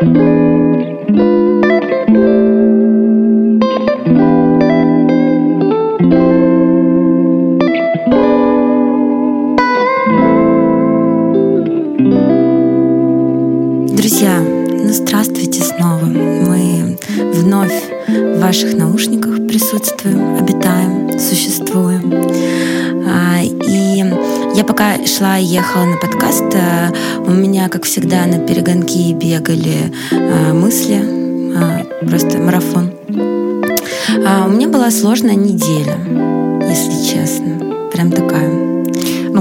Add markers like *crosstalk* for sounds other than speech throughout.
Друзья, ну здравствуйте снова. Мы вновь в ваших наушниках присутствуем, пока шла и ехала на подкаст, а, у меня, как всегда, на перегонки бегали а, мысли, просто марафон. У меня была сложная неделя, если честно. Прям такая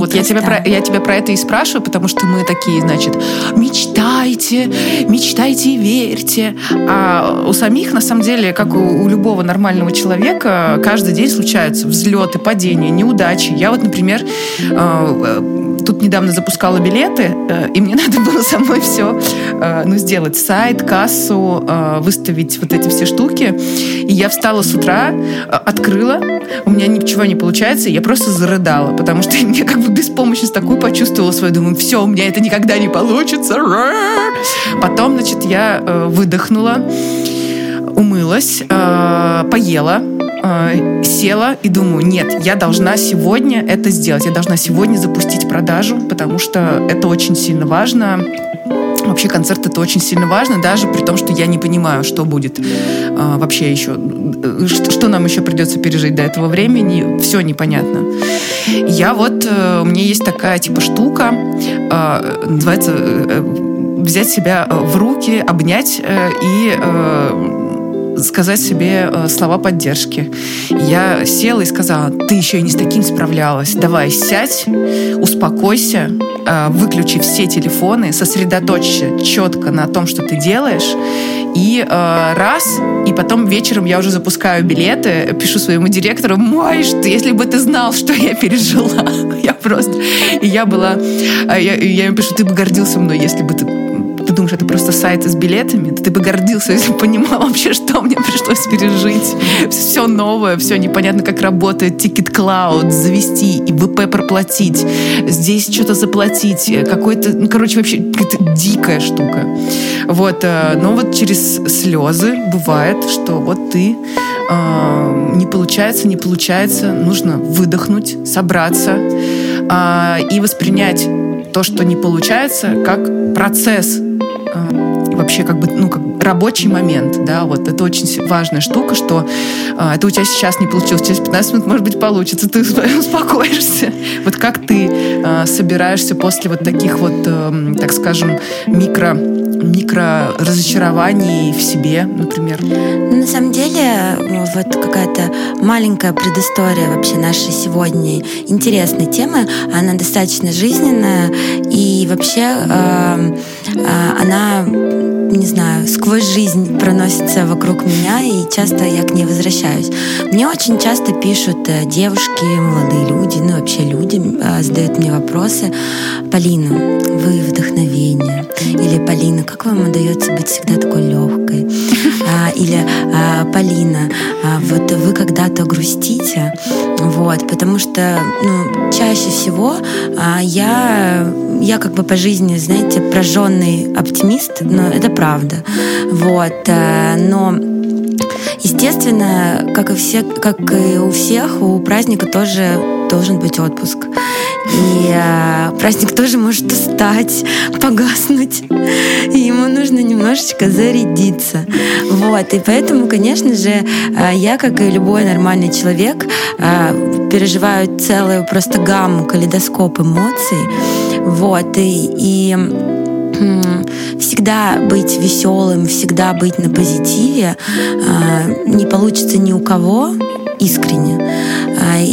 вот я тебя, про, я тебя про это и спрашиваю, потому что мы такие, значит, мечтайте, мечтайте и верьте. А у самих, на самом деле, как у, у любого нормального человека, каждый день случаются взлеты, падения, неудачи. Я вот, например, э, тут недавно запускала билеты, э, и мне *laughs* надо было самой все э, ну, сделать. Сайт, кассу, э, выставить вот эти все штуки. И я встала с утра, открыла, у меня ничего не получается, и я просто зарыдала, потому что *laughs* я как бы беспомощность такую почувствовала свою. Думаю, все, у меня это никогда не получится. Потом, значит, я выдохнула, умылась, поела, э, села и думаю, нет, я должна сегодня это сделать, я должна сегодня запустить продажу, потому что это очень сильно важно. Вообще концерт это очень сильно важно, даже при том, что я не понимаю, что будет э, вообще еще, э, что, что нам еще придется пережить до этого времени, все непонятно. Я вот, э, у меня есть такая типа штука, э, называется э, взять себя в руки, обнять и сказать себе э, слова поддержки. Я села и сказала, ты еще и не с таким справлялась. Давай, сядь, успокойся, э, выключи все телефоны, сосредоточься четко на том, что ты делаешь, и э, раз, и потом вечером я уже запускаю билеты, пишу своему директору, мой, что, если бы ты знал, что я пережила. *laughs* я просто... И я была... Я, я ему пишу, ты бы гордился мной, если бы ты ты думаешь, это просто сайт с билетами, ты бы гордился, *laughs* если бы понимал вообще, что мне пришлось пережить. Все новое, все непонятно, как работает. Ticket Cloud, завести и ВП проплатить, здесь что-то заплатить, какой-то, ну, короче, вообще какая-то дикая штука. Вот, э, но вот через слезы бывает, что вот ты э, не получается, не получается, нужно выдохнуть, собраться э, и воспринять то, что не получается, как процесс вообще как бы, ну, как рабочий момент, да, вот это очень важная штука, что э, это у тебя сейчас не получилось, через 15 минут, может быть, получится, ты *laughs* успокоишься. Вот как ты э, собираешься после вот таких вот, э, так скажем, микро микро разочарований в себе, например? На самом деле, вот какая-то маленькая предыстория вообще нашей сегодня интересной темы. Она достаточно жизненная и вообще э, э, она не знаю, сквозь жизнь проносится вокруг меня, и часто я к ней возвращаюсь. Мне очень часто пишут э, девушки, молодые люди, ну вообще люди, э, задают мне вопросы. Полина, вы вдохновение. Или Полина, как вам удается быть всегда такой легкой? А, или а, Полина, а, вот вы когда-то грустите, вот, потому что ну, чаще всего я, я как бы по жизни, знаете, прожженный оптимист, но это правда, вот, э, но Естественно, как и, все, как и у всех, у праздника тоже должен быть отпуск. И э, праздник тоже может устать, погаснуть. И ему нужно немножечко зарядиться. Вот. И поэтому, конечно же, э, я, как и любой нормальный человек, э, переживаю целую просто гамму, калейдоскоп эмоций. Вот. И, и всегда быть веселым, всегда быть на позитиве не получится ни у кого искренне.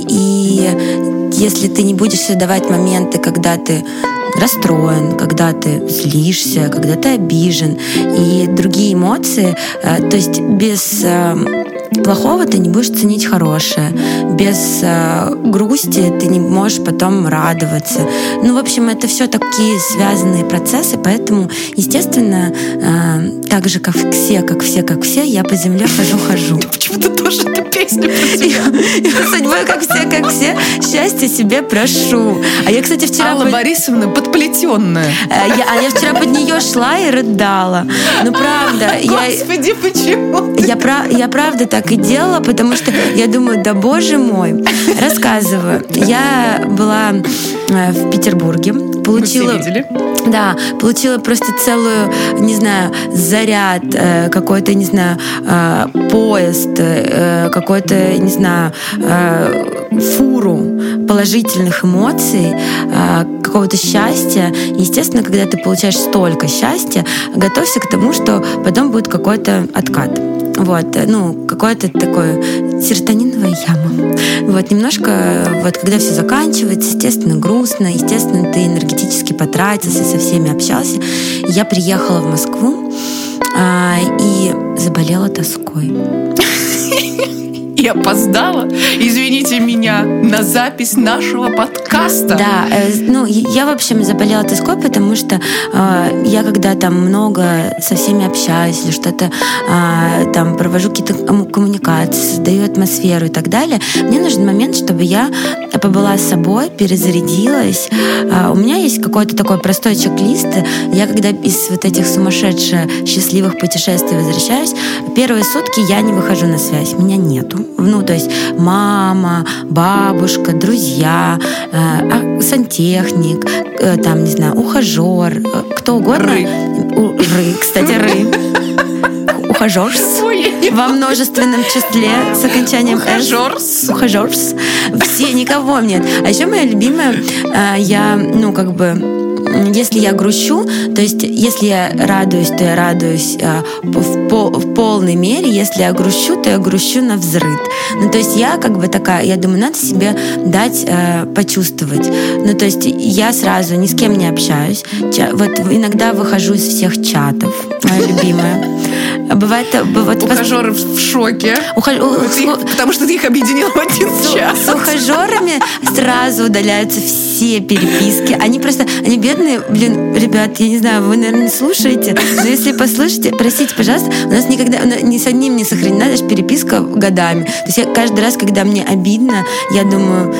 И если ты не будешь создавать моменты, когда ты расстроен, когда ты злишься, когда ты обижен и другие эмоции, э, то есть без э, плохого ты не будешь ценить хорошее. Без э, грусти ты не можешь потом радоваться. Ну, в общем, это все такие связанные процессы, поэтому, естественно, э, так же, как все, как все, как все, я по земле хожу-хожу. Почему-то тоже эту песню. *laughs* Судьбой, как все, как все, счастье себе прошу. А я, кстати, вчера... Алла Борисовна подплетенная. Э, я, а я вчера под нее шла и рыдала. Ну, правда. Господи, я, почему? Я, я правда так и делала, потому что я думаю, да боже мой. Рассказываю. Я была э, в Петербурге. Получила... Мы все видели. Да, получила просто целую, не знаю, заряд, э, какой-то, не знаю, э, поезд, э, какой-то, не знаю, э, фуру положительных эмоций, э, какого-то счастья. Естественно, когда ты получаешь столько счастья, готовься к тому, что потом будет какой-то откат. Вот, ну, какое-то такое серотониновая яма. Вот, немножко, вот, когда все заканчивается, естественно, грустно, естественно, ты энергетически потратился, со всеми общался. Я приехала в Москву а, и заболела тоской и опоздала, извините меня, на запись нашего подкаста. Да, э, ну, я, в общем, заболела тоской, потому что э, я когда там много со всеми общаюсь или что-то э, там провожу какие-то коммуникации, создаю атмосферу и так далее, мне нужен момент, чтобы я побыла с собой, перезарядилась. Э, у меня есть какой-то такой простой чек-лист. Я когда из вот этих сумасшедших счастливых путешествий возвращаюсь, первые сутки я не выхожу на связь, меня нету ну, то есть мама, бабушка, друзья, э, а, сантехник, э, там, не знаю, ухажер, э, кто угодно. Ры. У, ры, кстати, ры. Ухажерс во множественном числе с окончанием Ухажерс. Ухажерс. Все, никого нет. А еще моя любимая, э, я, ну, как бы если я грущу, то есть если я радуюсь, то я радуюсь э, в, пол, в полной мере, если я грущу, то я грущу на взрыв. Ну, то есть я как бы такая, я думаю, надо себе дать э, почувствовать. Ну, то есть я сразу ни с кем не общаюсь. Вот иногда выхожу из всех чатов, моя любимая. Бывает, бывает ухажеры в шоке. Ухаж... Их, потому что ты их объединил в один час. С ухажерами сразу удаляются все переписки. Они просто, они бедные, блин, ребят, я не знаю, вы, наверное, слушаете, но если послушаете, простите, пожалуйста, у нас никогда ни с одним не сохранена даже переписка годами. То есть я каждый раз, когда мне обидно, я думаю,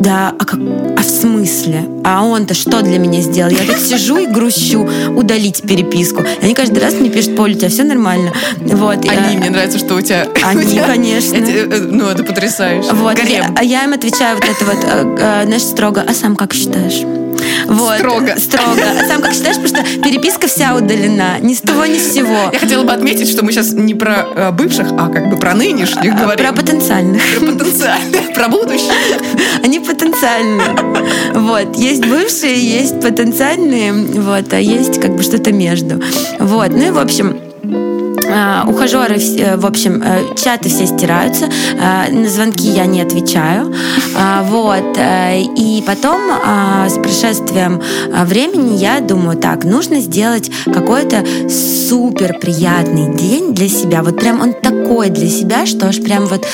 да, а, как, а в смысле? А он-то что для меня сделал? Я тут сижу и грущу, удалить переписку. Они каждый раз мне пишут, Поль, у тебя все нормально. Вот, они, я... мне нравится, что у тебя... Они, у тебя... конечно. Это, э, ну, это потрясающе. Вот, я, а я им отвечаю вот это вот, э, э, знаешь, строго, а сам как считаешь? Вот. Строго. Строго. А сам как считаешь, потому что переписка вся удалена. Ни с того, ни с сего. Я хотела бы отметить, что мы сейчас не про э, бывших, а как бы про нынешних а, говорим. Про потенциальных. Про потенциальных. Про будущих. *laughs* Они потенциальные. Вот. Есть бывшие, есть потенциальные, вот, а есть как бы что-то между. Вот. Ну и в общем, ухажеры, э, в общем, э, чаты все стираются, э, на звонки я не отвечаю. А, вот. И потом с прошествием времени я думаю, так, нужно сделать какой-то супер приятный день для себя. Вот прям он такой для себя, что аж прям вот,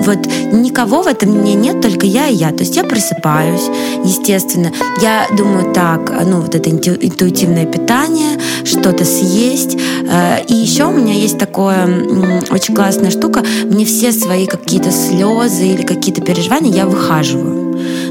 вот никого в этом мне нет, только я и я. То есть я просыпаюсь, естественно. Я думаю, так, ну вот это интуитивное питание, что-то съесть. И еще у меня есть такое очень классная штука. Мне все свои какие-то слезы или какие-то переживания я выхаживаю.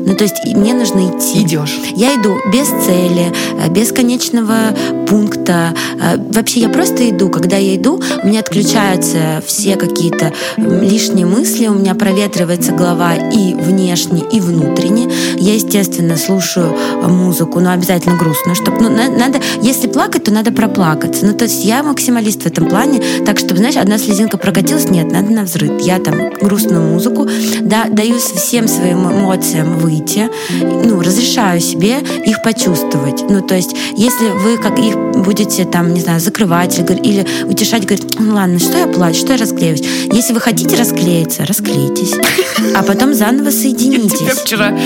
Ну, то есть мне нужно идти. Идешь. Я иду без цели, э, без конечного пункта. Э, вообще я просто иду. Когда я иду, у меня отключаются все какие-то лишние мысли, у меня проветривается голова и внешне, и внутренне. Я, естественно, слушаю музыку, но обязательно грустную, чтобы, ну, надо, если плакать, то надо проплакаться. Ну, то есть я максималист в этом плане, так, чтобы, знаешь, одна слезинка прокатилась, нет, надо на взрыв. Я там грустную музыку, да, даю всем своим эмоциям выйти выйти, ну, разрешаю себе их почувствовать. Ну, то есть, если вы как их будете там, не знаю, закрывать или, или утешать, говорить, ну ладно, что я плачу, что я расклеюсь. Если вы хотите расклеиться, расклейтесь, а потом заново соединитесь. Я вчера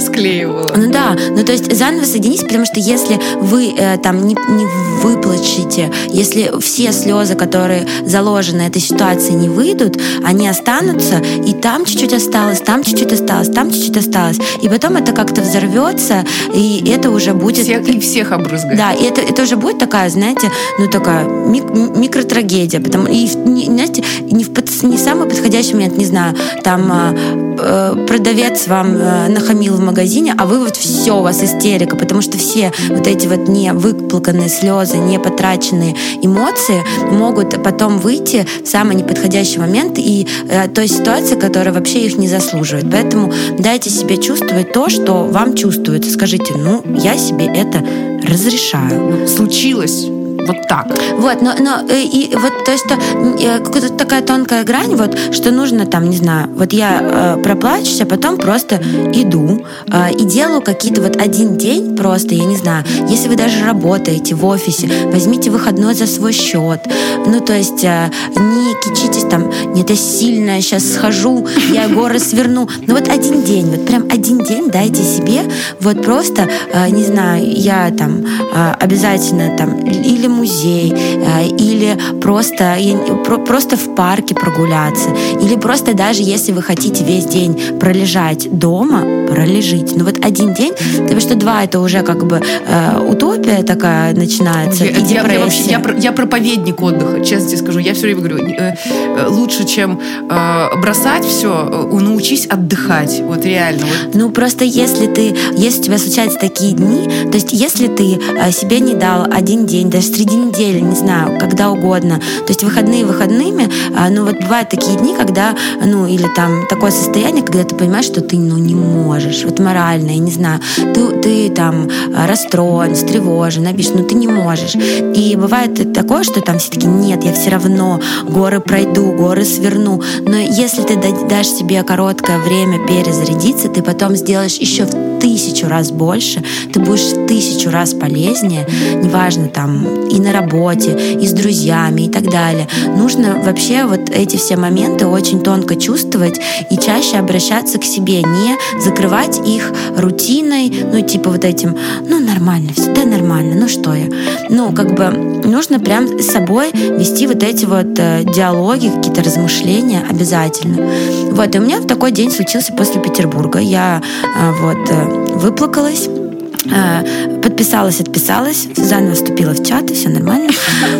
склеивала. Ну да, ну то есть заново соединитесь, потому что если вы э, там не, не выплачете, если все слезы, которые заложены этой ситуации, не выйдут, они останутся, и там чуть-чуть осталось, там чуть-чуть осталось, там чуть-чуть осталось. И потом это как-то взорвется, и это уже будет... Всех, и всех обрызгает. Да, и это, это уже будет такая, знаете, ну такая мик микротрагедия. Потому, и, не, знаете, не в не самый подходящий момент, не знаю, там а, э, продавец вам э, нахамил в магазине, а вы вот все, у вас истерика, потому что все вот эти вот не выплаканные слезы, не потраченные эмоции могут потом выйти в самый неподходящий момент и э, той ситуации, которая вообще их не заслуживает. Поэтому дайте себе чувствовать то, что вам чувствуется. Скажите, ну, я себе это разрешаю. Случилось вот так. Вот, но, но э, и вот то, что э, какая-то такая тонкая грань, вот, что нужно там, не знаю, вот я э, проплачусь, а потом просто иду э, и делаю какие-то вот один день просто, я не знаю, если вы даже работаете в офисе, возьмите выходной за свой счет, ну, то есть э, не кичитесь там, нет, я сильная, сейчас схожу, я горы сверну, ну, вот один день, вот прям один день дайте себе, вот просто, э, не знаю, я там э, обязательно там или музей, э, или просто, просто в парке прогуляться, или просто даже если вы хотите весь день пролежать дома, пролежите. Но вот один день, потому что два это уже как бы э, утопия такая начинается. Я, и я, я, вообще, я, я проповедник отдыха, честно тебе скажу. Я все время говорю, э, лучше, чем бросать все, научись отдыхать. Вот реально. Вот. Ну просто если ты, если у тебя случаются такие дни, то есть если ты себе не дал один день, даже среди недели, не знаю, когда угодно. То есть выходные выходными, а, ну вот бывают такие дни, когда, ну или там такое состояние, когда ты понимаешь, что ты, ну не можешь, вот морально, я не знаю, ты, ты там а, расстроен, встревожен, обижен, ну ты не можешь. И бывает такое, что там все таки нет, я все равно горы пройду, горы сверну. Но если ты дашь себе короткое время перезарядиться, ты потом сделаешь еще в тысячу раз больше, ты будешь в тысячу раз полезнее, неважно там и на работе, и с друзьями и так далее. Нужно вообще вот эти все моменты очень тонко чувствовать и чаще обращаться к себе, не закрывать их рутиной, ну типа вот этим, ну нормально, все, да нормально, ну что я. Ну как бы нужно прям с собой вести вот эти вот э, диалоги, какие-то размышления обязательно. Вот, и у меня в такой день случился после Петербурга. Я э, вот э, выплакалась подписалась, отписалась, заново вступила в чат, и все нормально.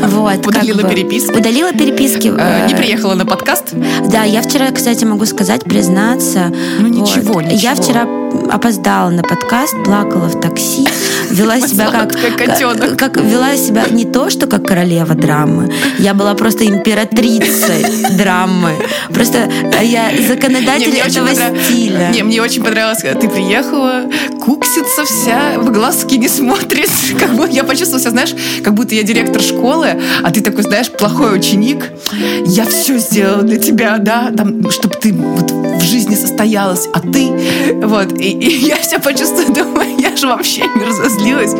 Вот, удалила как бы, переписки. Удалила переписки. Э, не приехала на подкаст? Да, я вчера, кстати, могу сказать, признаться. Ну ничего, вот. ничего. Я вчера опоздала на подкаст, плакала в такси, вела себя как, как, как вела себя не то, что как королева драмы. Я была просто императрицей драмы. Просто я законодатель не, этого стиля. Не, мне очень понравилось, когда ты приехала, куксится вся, в глазки не смотрит. Как бы я почувствовала себя, знаешь, как будто я директор школы, а ты такой, знаешь, плохой ученик. Я все сделала для тебя, да, там, чтобы ты вот в жизни состоялась, а ты вот. И, и *laughs* я все почувствовала, *laughs* думаю, я же вообще не разозлилась.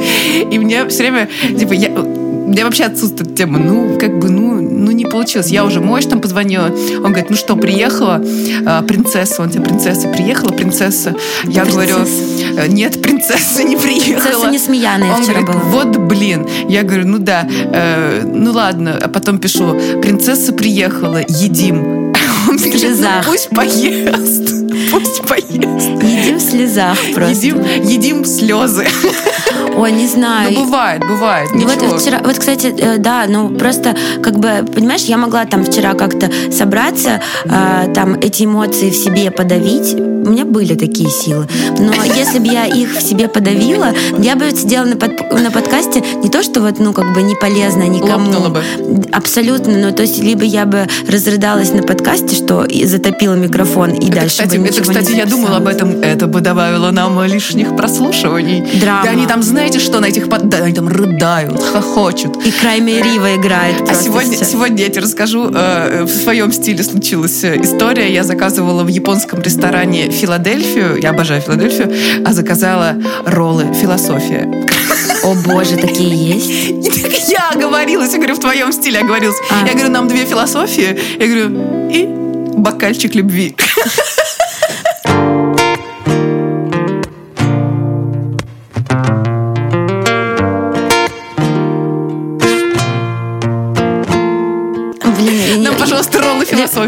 И мне все время, типа, я, у меня вообще отсутствует тема. Ну, как бы, ну, ну не получилось. Я уже мощь там позвонила. Он говорит, ну что, приехала а, принцесса. Он тебе принцесса приехала, принцесса. Я принцесса. говорю, «Э, нет, принцесса не приехала. Принцесса не смеяная Он вчера говорит, была. вот блин. Я говорю, ну да, э, ну ладно. А потом пишу, принцесса приехала, едим. *laughs* Он слезах. Ну, пусть поест. Пусть поест. Едим в слезах просто. Едим, едим слезы. Ой, не знаю. Ну, бывает, бывает. Ну, вот, вчера, вот, кстати, э, да, ну просто, как бы, понимаешь, я могла там вчера как-то собраться, э, там эти эмоции в себе подавить. У меня были такие силы. Но если бы я их в себе подавила, я бы сидела на, под, на подкасте не то, что вот, ну, как бы не полезно никому. Лопнула бы. Абсолютно. Ну, то есть, либо я бы разрыдалась на подкасте, что и затопила микрофон, и Это, дальше кстати, бы Это, кстати, я думала об этом. Это бы добавило нам лишних прослушиваний. Драма. Да они там, знаете, что на этих... Да, они там рыдают, хохочут. И Крайме Рива играет. А сегодня, сегодня я тебе расскажу, э, в своем стиле случилась э, история. Я заказывала в японском ресторане Филадельфию. Я обожаю Филадельфию. А заказала роллы «Философия». О боже, такие есть? Я оговорилась, я говорю, в твоем стиле оговорилась. А. Я говорю, нам две философии. Я говорю, и бокальчик любви.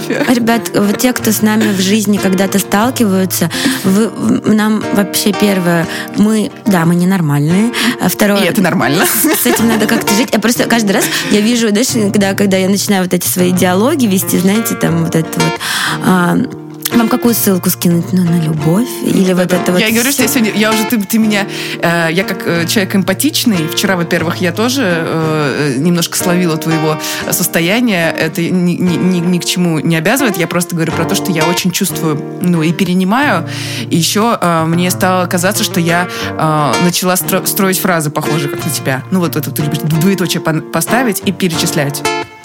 Философия. Ребят, вот те, кто с нами в жизни когда-то сталкиваются, вы, нам вообще первое, мы, да, мы ненормальные. А второе... И это нормально. С этим надо как-то жить. Я просто каждый раз, я вижу, знаешь, когда, когда я начинаю вот эти свои диалоги вести, знаете, там вот это вот... А, вам какую ссылку скинуть? Ну, на любовь? Или вот это вот Я говорю, что я сегодня, я уже, ты, ты меня, э, я как э, человек эмпатичный, вчера, во-первых, я тоже э, немножко словила твоего состояния, это ни, ни, ни, ни к чему не обязывает, я просто говорю про то, что я очень чувствую, ну, и перенимаю, и еще э, мне стало казаться, что я э, начала стро- строить фразы, похожие, как на тебя. Ну, вот это ты любишь двоеточие поставить и перечислять.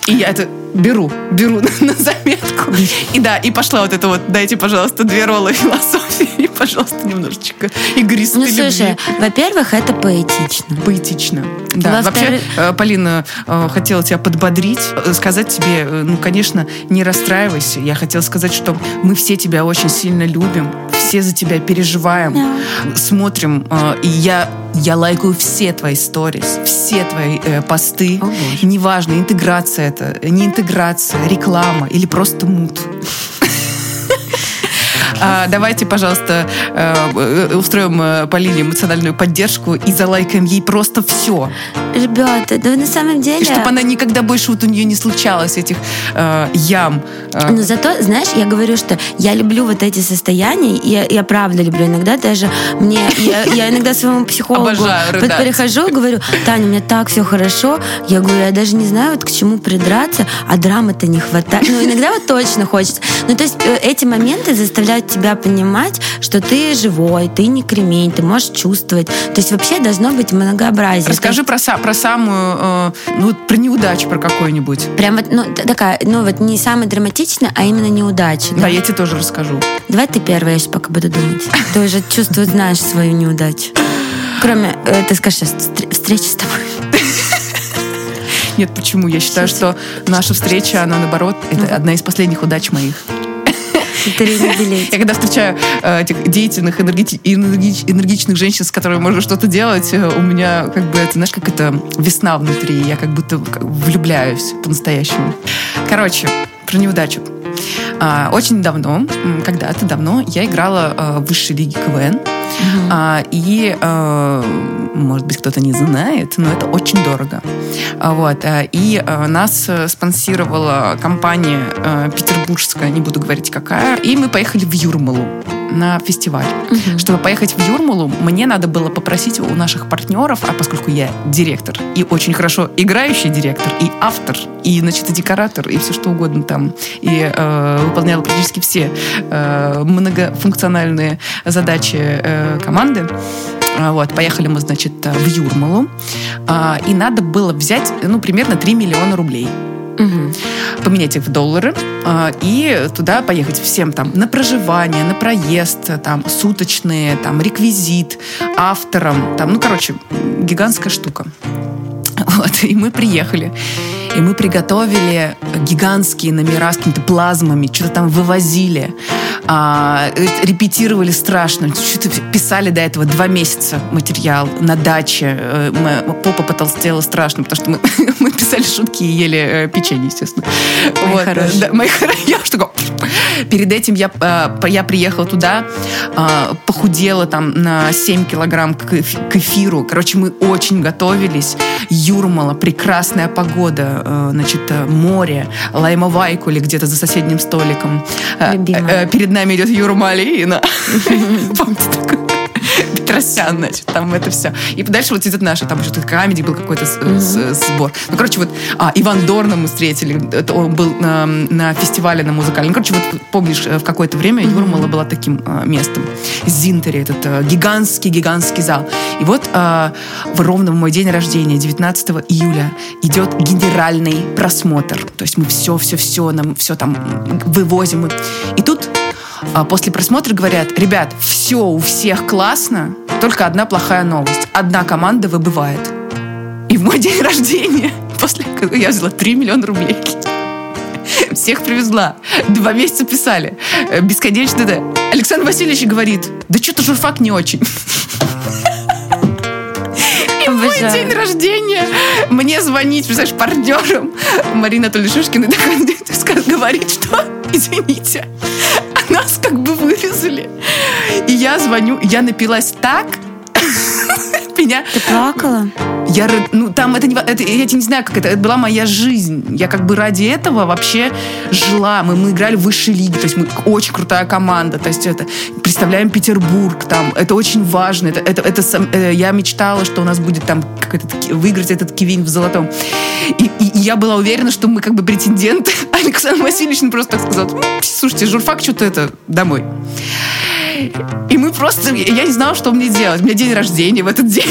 И я это беру, беру *laughs* на заметку. И да, и пошла вот это вот, дайте, пожалуйста, две роллы философии *laughs* и, пожалуйста, немножечко игристой Ну, слушай, во-первых, это поэтично. Поэтично. Да, вообще, э, Полина, э, хотела тебя подбодрить, э, сказать тебе, ну, конечно, не расстраивайся. Я хотела сказать, что мы все тебя очень сильно любим, все за тебя переживаем, yeah. смотрим, и я я лайкаю все твои сторис, все твои э, посты. Oh, Неважно, интеграция это, не интеграция, реклама или просто мут. А, давайте, пожалуйста, э, э, устроим э, Полине эмоциональную поддержку и залайкаем ей просто все. Ребята, да на самом деле... Чтобы она никогда больше вот у нее не случалось этих э, ям. Но зато, знаешь, я говорю, что я люблю вот эти состояния, и я, я правда люблю. Иногда даже мне... Я, я иногда своему психологу Обожаю, перехожу, говорю, Таня, у меня так все хорошо. Я говорю, я даже не знаю, вот к чему придраться, а драмы-то не хватает. Ну, иногда вот точно хочется. Ну, то есть эти моменты заставляют тебя понимать, что ты живой, ты не кремень, ты можешь чувствовать. То есть вообще должно быть многообразие. Расскажи про, про самую, э, ну, про неудачу про какую-нибудь. Прям вот, ну, такая, ну, вот не самая драматичная, а именно неудача. Да, да я тебе тоже расскажу. Давай ты первая, я сейчас пока буду думать. Ты уже чувствуешь, знаешь свою неудачу. Кроме, э, ты скажешь, встреча с тобой. Нет, почему? Я считаю, что наша встреча, она наоборот, это одна из последних удач моих. Я когда встречаю э, этих деятельных, энергич, энергичных женщин, с которыми можно что-то делать, э, у меня как бы это, знаешь, как это весна внутри. Я как будто влюбляюсь по-настоящему. Короче, про неудачу. А, очень давно, когда-то давно, я играла э, в высшей лиге КВН. Uh-huh. А, и, а, может быть, кто-то не знает, но это очень дорого. А, вот. А, и а, нас спонсировала компания а, петербургская, не буду говорить какая, и мы поехали в Юрмалу на фестиваль. Угу. Чтобы поехать в Юрмалу, мне надо было попросить у наших партнеров, а поскольку я директор, и очень хорошо играющий директор, и автор, и, значит, и декоратор, и все что угодно там, и э, выполняла практически все э, многофункциональные задачи э, команды, а, вот, поехали мы, значит, в Юрмалу, а, и надо было взять, ну, примерно 3 миллиона рублей. Угу. Поменять их в доллары э, и туда поехать всем там на проживание, на проезд, там суточные, там реквизит, автором, там, ну, короче, гигантская штука. *laughs* Вот, и мы приехали. И мы приготовили гигантские номера с какими-то плазмами, что-то там вывозили, а, репетировали страшно, что-то писали до этого два месяца материал на даче. Э, мы, попа потолстела страшно, потому что мы, *laughs* мы писали шутки и ели э, печенье, естественно. Мои вот, хорошие. Да, мои *laughs* я что Перед этим я, э, я приехала туда, похудела там на 7 килограмм к эфиру. Короче, мы очень готовились. Юрмала, прекрасная погода, Э, значит, море, Лаймовайку или где-то за соседним столиком. Любимая. Перед нами идет Юра Малина. *laughs* *laughs* Помните такое? *laughs* Петросян, значит, там это все. И дальше вот идет наши, там еще тут камеди был какой-то сбор. Ну, короче, вот, а, Иван Дорна мы встретили, это он был на, на фестивале на музыкальном. Ну, короче, вот помнишь, э, в какое-то время Юрмала была таким а, местом. Зинтере, этот а, гигантский-гигантский зал. И вот а, в ровно в мой день рождения, 19 июля, идет генеральный просмотр. То есть мы все-все-все, нам все там вывозим. И тут после просмотра говорят, ребят, все у всех классно, только одна плохая новость. Одна команда выбывает. И в мой день рождения, *laughs* после я взяла 3 миллиона рублей. *laughs* Всех привезла. Два месяца писали. Э, бесконечно, да. Александр Васильевич говорит, да что-то журфак не очень. *laughs* И в мой день рождения мне звонить, представляешь, партнером Марина Анатольевна Шишкина говорит, что, *laughs* извините, нас как бы вырезали. И я звоню, я напилась так, *laughs* меня... Ты плакала? Я, ну, там это, не, это, я не знаю, как это, это была моя жизнь. Я как бы ради этого вообще жила. Мы, мы играли в высшей лиге, то есть мы очень крутая команда, то есть это представляем Петербург, там, это очень важно. Это, это, это, это я мечтала, что у нас будет там как этот, выиграть этот кивин в золотом. И, и, и я была уверена, что мы как бы претенденты. *laughs* Александр Васильевич просто так сказал, слушайте, журфак что-то это, домой. И мы просто... Я не знала, что мне делать. У меня день рождения в этот день.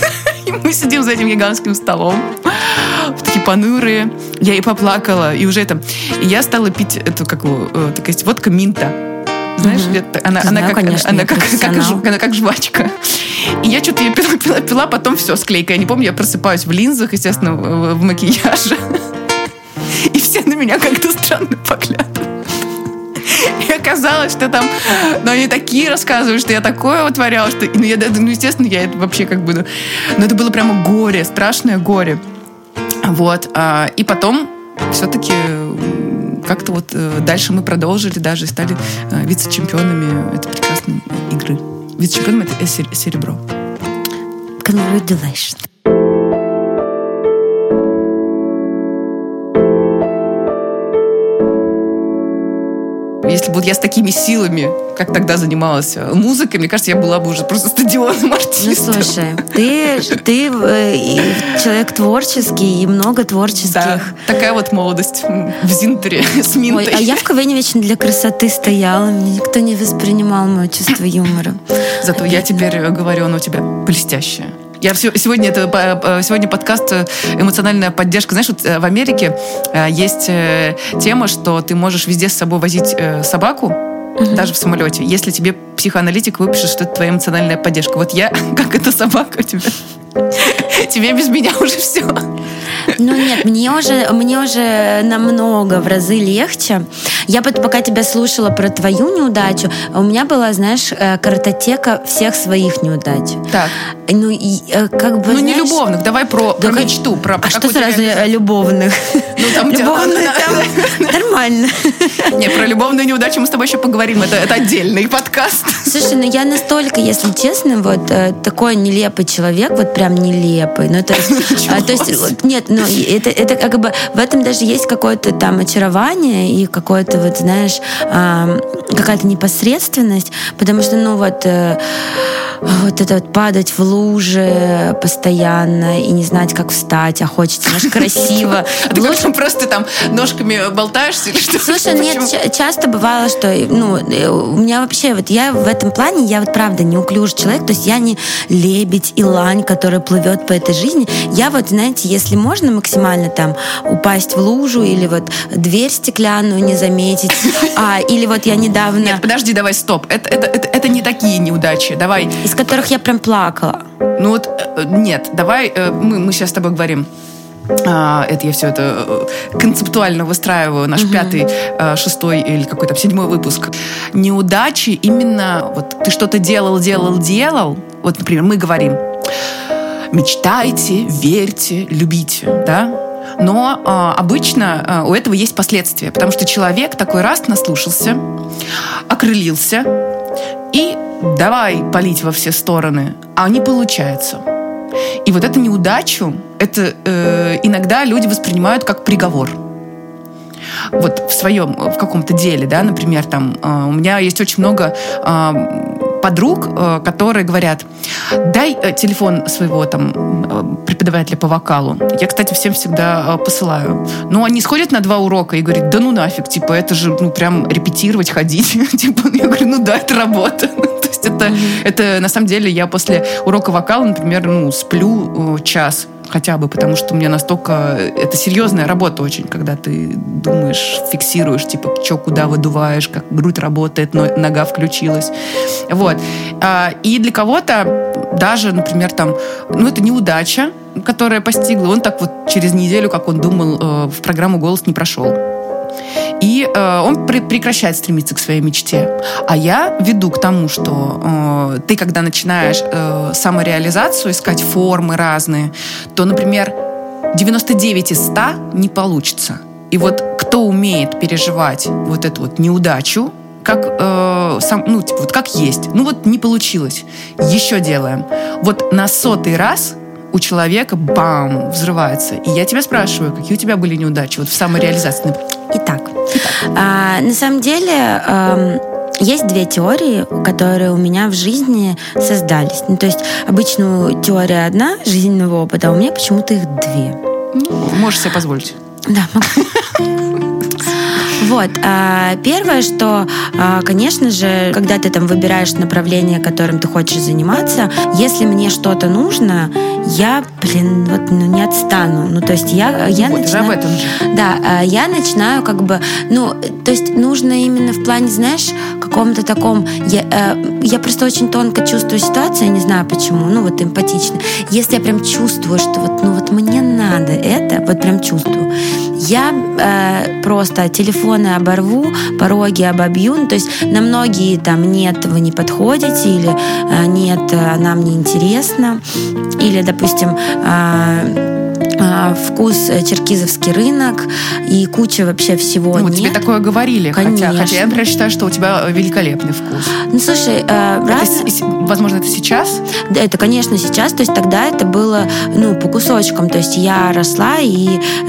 *laughs* И мы сидим за этим гигантским столом. Такие понурые. Я и поплакала. И уже это... И я стала пить эту, как э, такая есть водка минта. Знаешь, угу. это, она, она, знаю, как, конечно, она, как, как, она как жвачка. И я что-то ее пила, *laughs* пила, пила, потом все, склейка. Я не помню, я просыпаюсь в линзах, естественно, в, в макияже. *laughs* И все на меня как-то странно поглядывают. *laughs* И оказалось, что там, ну, они такие рассказывают, что я такое вытворяла, что, ну, я, ну, естественно, я это вообще как бы, но это было прямо горе, страшное горе. Вот, а, и потом все-таки как-то вот э, дальше мы продолжили даже и стали э, вице-чемпионами этой прекрасной игры. Вице-чемпионом это серебро. Congratulations. Если бы я с такими силами, как тогда занималась э, музыкой, мне кажется, я была бы уже просто стадионным артистом. Ну, слушай, ты, ты э, человек творческий и много творческих. Да, такая вот молодость в Зинтере *laughs* с Минтой. Ой, а я в КВН вечно для красоты стояла, мне никто не воспринимал мое чувство юмора. Зато я теперь говорю, оно у тебя блестящее. Я сегодня это сегодня подкаст э, эмоциональная поддержка. Знаешь, вот э, в Америке э, есть тема, что ты можешь везде с собой возить собаку, угу. даже в самолете, если тебе психоаналитик выпишет, что это твоя эмоциональная поддержка. Вот я, *laughs* как эта собака у тебя. *laughs* Тебе без меня уже все. Ну нет, мне уже, мне уже намного в разы легче. Я вот пока тебя слушала про твою неудачу, у меня была, знаешь, э, картотека всех своих неудач. Так. Ну, и, э, как бы, Ну, знаешь, не любовных, давай про, да про как... мечту. Про, а что сразу тебя... любовных? Ну, там любовные, там нормально. Не, про любовную неудачу мы с тобой еще поговорим. Это, это отдельный подкаст. Слушай, ну я настолько, если честно, вот э, такой нелепый человек, вот прям нелепый. Ну, то есть, *laughs* а, то есть нет, ну, это, это как бы в этом даже есть какое-то там очарование и какое-то вот, знаешь, какая-то непосредственность, потому что, ну, вот э, вот это вот падать в луже постоянно и не знать, как встать, а хочется, знаешь, красиво. *laughs* А ты как просто там ножками болтаешься или что? Слушай, нет, часто бывало, что, ну, э, у меня вообще, вот я в этом плане, я вот правда неуклюжий человек, то есть я не лебедь и лань, которая плывет по этой жизни. Я вот, знаете, если можно максимально там упасть в лужу или вот дверь стеклянную не заметить, *laughs* а, или вот я недавно... Нет, подожди, давай, стоп. Это, это, это, это не такие неудачи. Давай из которых я прям плакала. Ну вот, э, нет, давай, э, мы, мы сейчас с тобой говорим а, это я все это э, концептуально выстраиваю, наш угу. пятый, шестой или какой то седьмой выпуск. Неудачи именно, вот ты что-то делал, делал, делал, вот, например, мы говорим, мечтайте, верьте, любите, да, но э, обычно э, у этого есть последствия, потому что человек такой раз наслушался, окрылился и давай палить во все стороны, а не получается. И вот эту неудачу, это э, иногда люди воспринимают как приговор. Вот в своем, в каком-то деле, да, например, там, э, у меня есть очень много подруг, э, которые говорят, дай э, телефон своего там преподавателя по вокалу. Я, кстати, всем всегда посылаю. Но они сходят на два урока и говорят, да ну нафиг, типа, это же, ну, прям репетировать, ходить. *laughs* типа, я говорю, ну да, это работа. *laughs* То есть это, это, на самом деле, я после урока вокала, например, ну, сплю час хотя бы, потому что у меня настолько... Это серьезная работа очень, когда ты думаешь, фиксируешь, типа, что, куда выдуваешь, как грудь работает, но нога включилась. Вот. А, и для кого-то даже, например, там, ну, это неудача, которая постигла. Он так вот через неделю, как он думал, э, в программу «Голос» не прошел. И э, он при, прекращает стремиться к своей мечте. А я веду к тому, что э, ты, когда начинаешь э, самореализацию, искать формы разные, то, например, 99 из 100 не получится. И вот кто умеет переживать вот эту вот неудачу, как э, сам, ну типа вот как есть, ну вот не получилось, еще делаем. Вот на сотый раз у человека бам взрывается. И я тебя спрашиваю, какие у тебя были неудачи вот в самореализации? Итак, а, на самом деле... Эм... Есть две теории, которые у меня в жизни создались. Ну, то есть обычно теория одна жизненного опыта, а у меня почему-то их две. Можешь себе позволить. Да, могу. *laughs* Вот. А первое, что, а, конечно же, когда ты там выбираешь направление, которым ты хочешь заниматься, если мне что-то нужно, я, блин, вот ну, не отстану. Ну, то есть я, я вот, начинаю... об этом же. Да, а, я начинаю как бы, ну, то есть нужно именно в плане, знаешь, каком-то таком... Я, э, я просто очень тонко чувствую ситуацию, я не знаю почему, ну, вот эмпатично. Если я прям чувствую, что вот, ну, вот мне надо это, вот прям чувствую, я э, просто телефоны оборву, пороги обобью. Ну, то есть на многие там нет, вы не подходите, или э, нет, она мне интересна, или, допустим, э, а, вкус э, черкизовский рынок и куча вообще всего ну, нет. тебе такое говорили, Конечно. хотя, хотя я, например, считаю, что у тебя великолепный вкус. Ну, слушай, раз... это, возможно, это сейчас? Да, это, конечно, сейчас, то есть тогда это было, ну, по кусочкам, то есть я росла, и,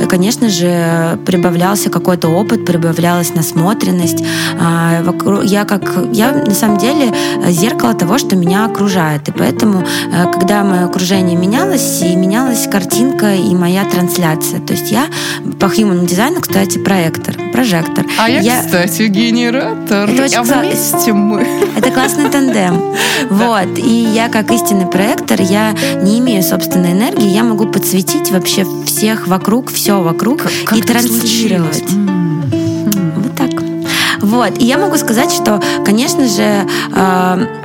конечно же, прибавлялся какой-то опыт, прибавлялась насмотренность. А, я как, я на самом деле зеркало того, что меня окружает, и поэтому, э, когда мое окружение менялось, и менялась картинка, и моя трансляция. То есть я по human дизайну, кстати, проектор, прожектор. А я, я... кстати, генератор. Это очень а кла... вместе мы. *laughs* Это классный тандем. *laughs* Вот. И я, как истинный проектор, я не имею собственной энергии, я могу подсветить вообще всех вокруг, все вокруг как, и транслировать. Вот так. Вот. И я могу сказать, что, конечно же, э,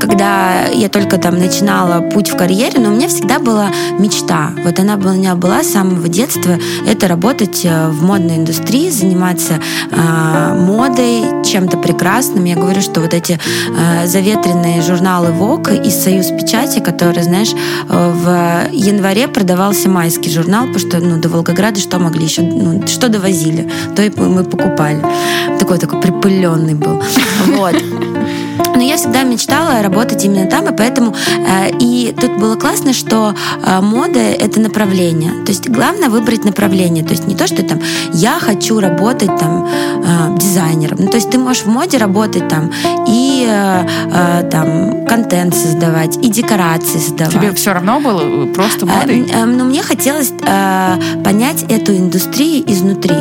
когда я только там начинала путь в карьере, но у меня всегда была мечта. Вот она у меня была с самого детства. Это работать э, в модной индустрии, заниматься э, модой, чем-то прекрасным. Я говорю, что вот эти э, заветренные журналы Vogue и Союз печати, которые, знаешь, э, в январе продавался майский журнал, потому что ну, до Волгограда что могли еще, ну, что довозили, то и мы покупали. Такой такой припыленный был. Вот. Но я всегда мечтала работать именно там, и поэтому э, и тут было классно, что э, мода это направление. То есть главное выбрать направление. То есть не то, что там я хочу работать там э, дизайнером. Ну, то есть ты можешь в моде работать там и там контент создавать, и декорации создавать. Тебе все равно было просто модой? Но мне хотелось понять эту индустрию изнутри,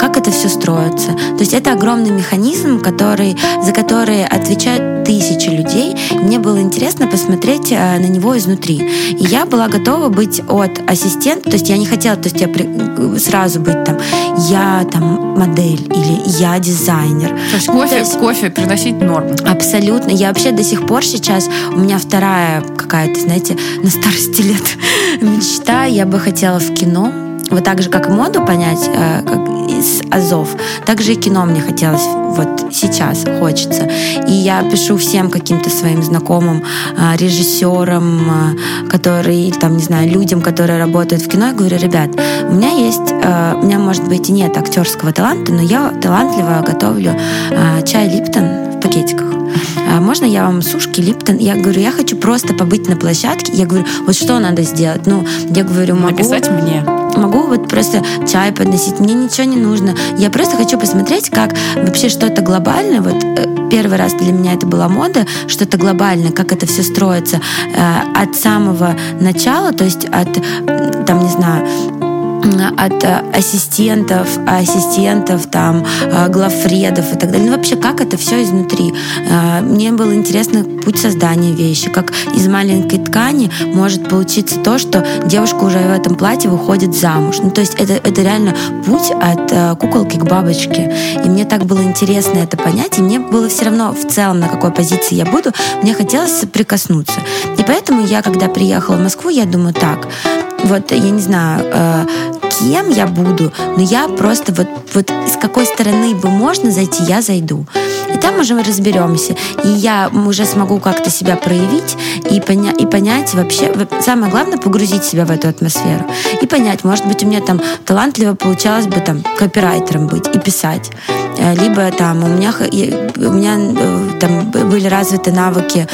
как это все строится. То есть это огромный механизм, который, за который отвечают тысячи людей, мне было интересно посмотреть э, на него изнутри. И я была готова быть от ассистента, то есть я не хотела, то есть я при, сразу быть там, я там модель или я дизайнер. То есть кофе, то есть, кофе приносить норм. Абсолютно. Я вообще до сих пор сейчас, у меня вторая какая-то, знаете, на старости лет *laughs* мечта, я бы хотела в кино, вот так же, как и моду понять, э, как из Азов, так же и кино мне хотелось вот сейчас хочется. И я пишу всем каким-то своим знакомым э, режиссерам, э, которые, там, не знаю, людям, которые работают в кино, я говорю, ребят, у меня есть, у меня, может быть, и нет актерского таланта, но я талантливо готовлю чай Липтон в пакетиках. А можно я вам сушки Липтон? Я говорю, я хочу просто побыть на площадке. Я говорю, вот что надо сделать? Ну, я говорю, могу... Написать мне. Могу вот просто чай подносить, мне ничего не нужно. Я просто хочу посмотреть, как вообще что-то глобальное, вот э, первый раз для меня это была мода, что-то глобальное, как это все строится э, от самого начала, то есть от, там, не знаю, от э, ассистентов, ассистентов, там, э, главредов и так далее. Ну, вообще, как это все изнутри. Э, мне было интересно путь создания вещи, как из маленькой ткани может получиться то, что девушка уже в этом платье выходит замуж. Ну, то есть это, это реально путь от куколки к бабочке. И мне так было интересно это понять, и мне было все равно в целом, на какой позиции я буду, мне хотелось соприкоснуться. И поэтому я, когда приехала в Москву, я думаю, так, вот, я не знаю, кем я буду, но я просто вот, вот с какой стороны бы можно зайти, я зайду. И там уже мы разберемся. И я уже смогу как-то себя проявить и, поня- и понять вообще, самое главное, погрузить себя в эту атмосферу. И понять, может быть, у меня там талантливо получалось бы там копирайтером быть и писать. Э, либо там у меня, у меня э, там были развиты навыки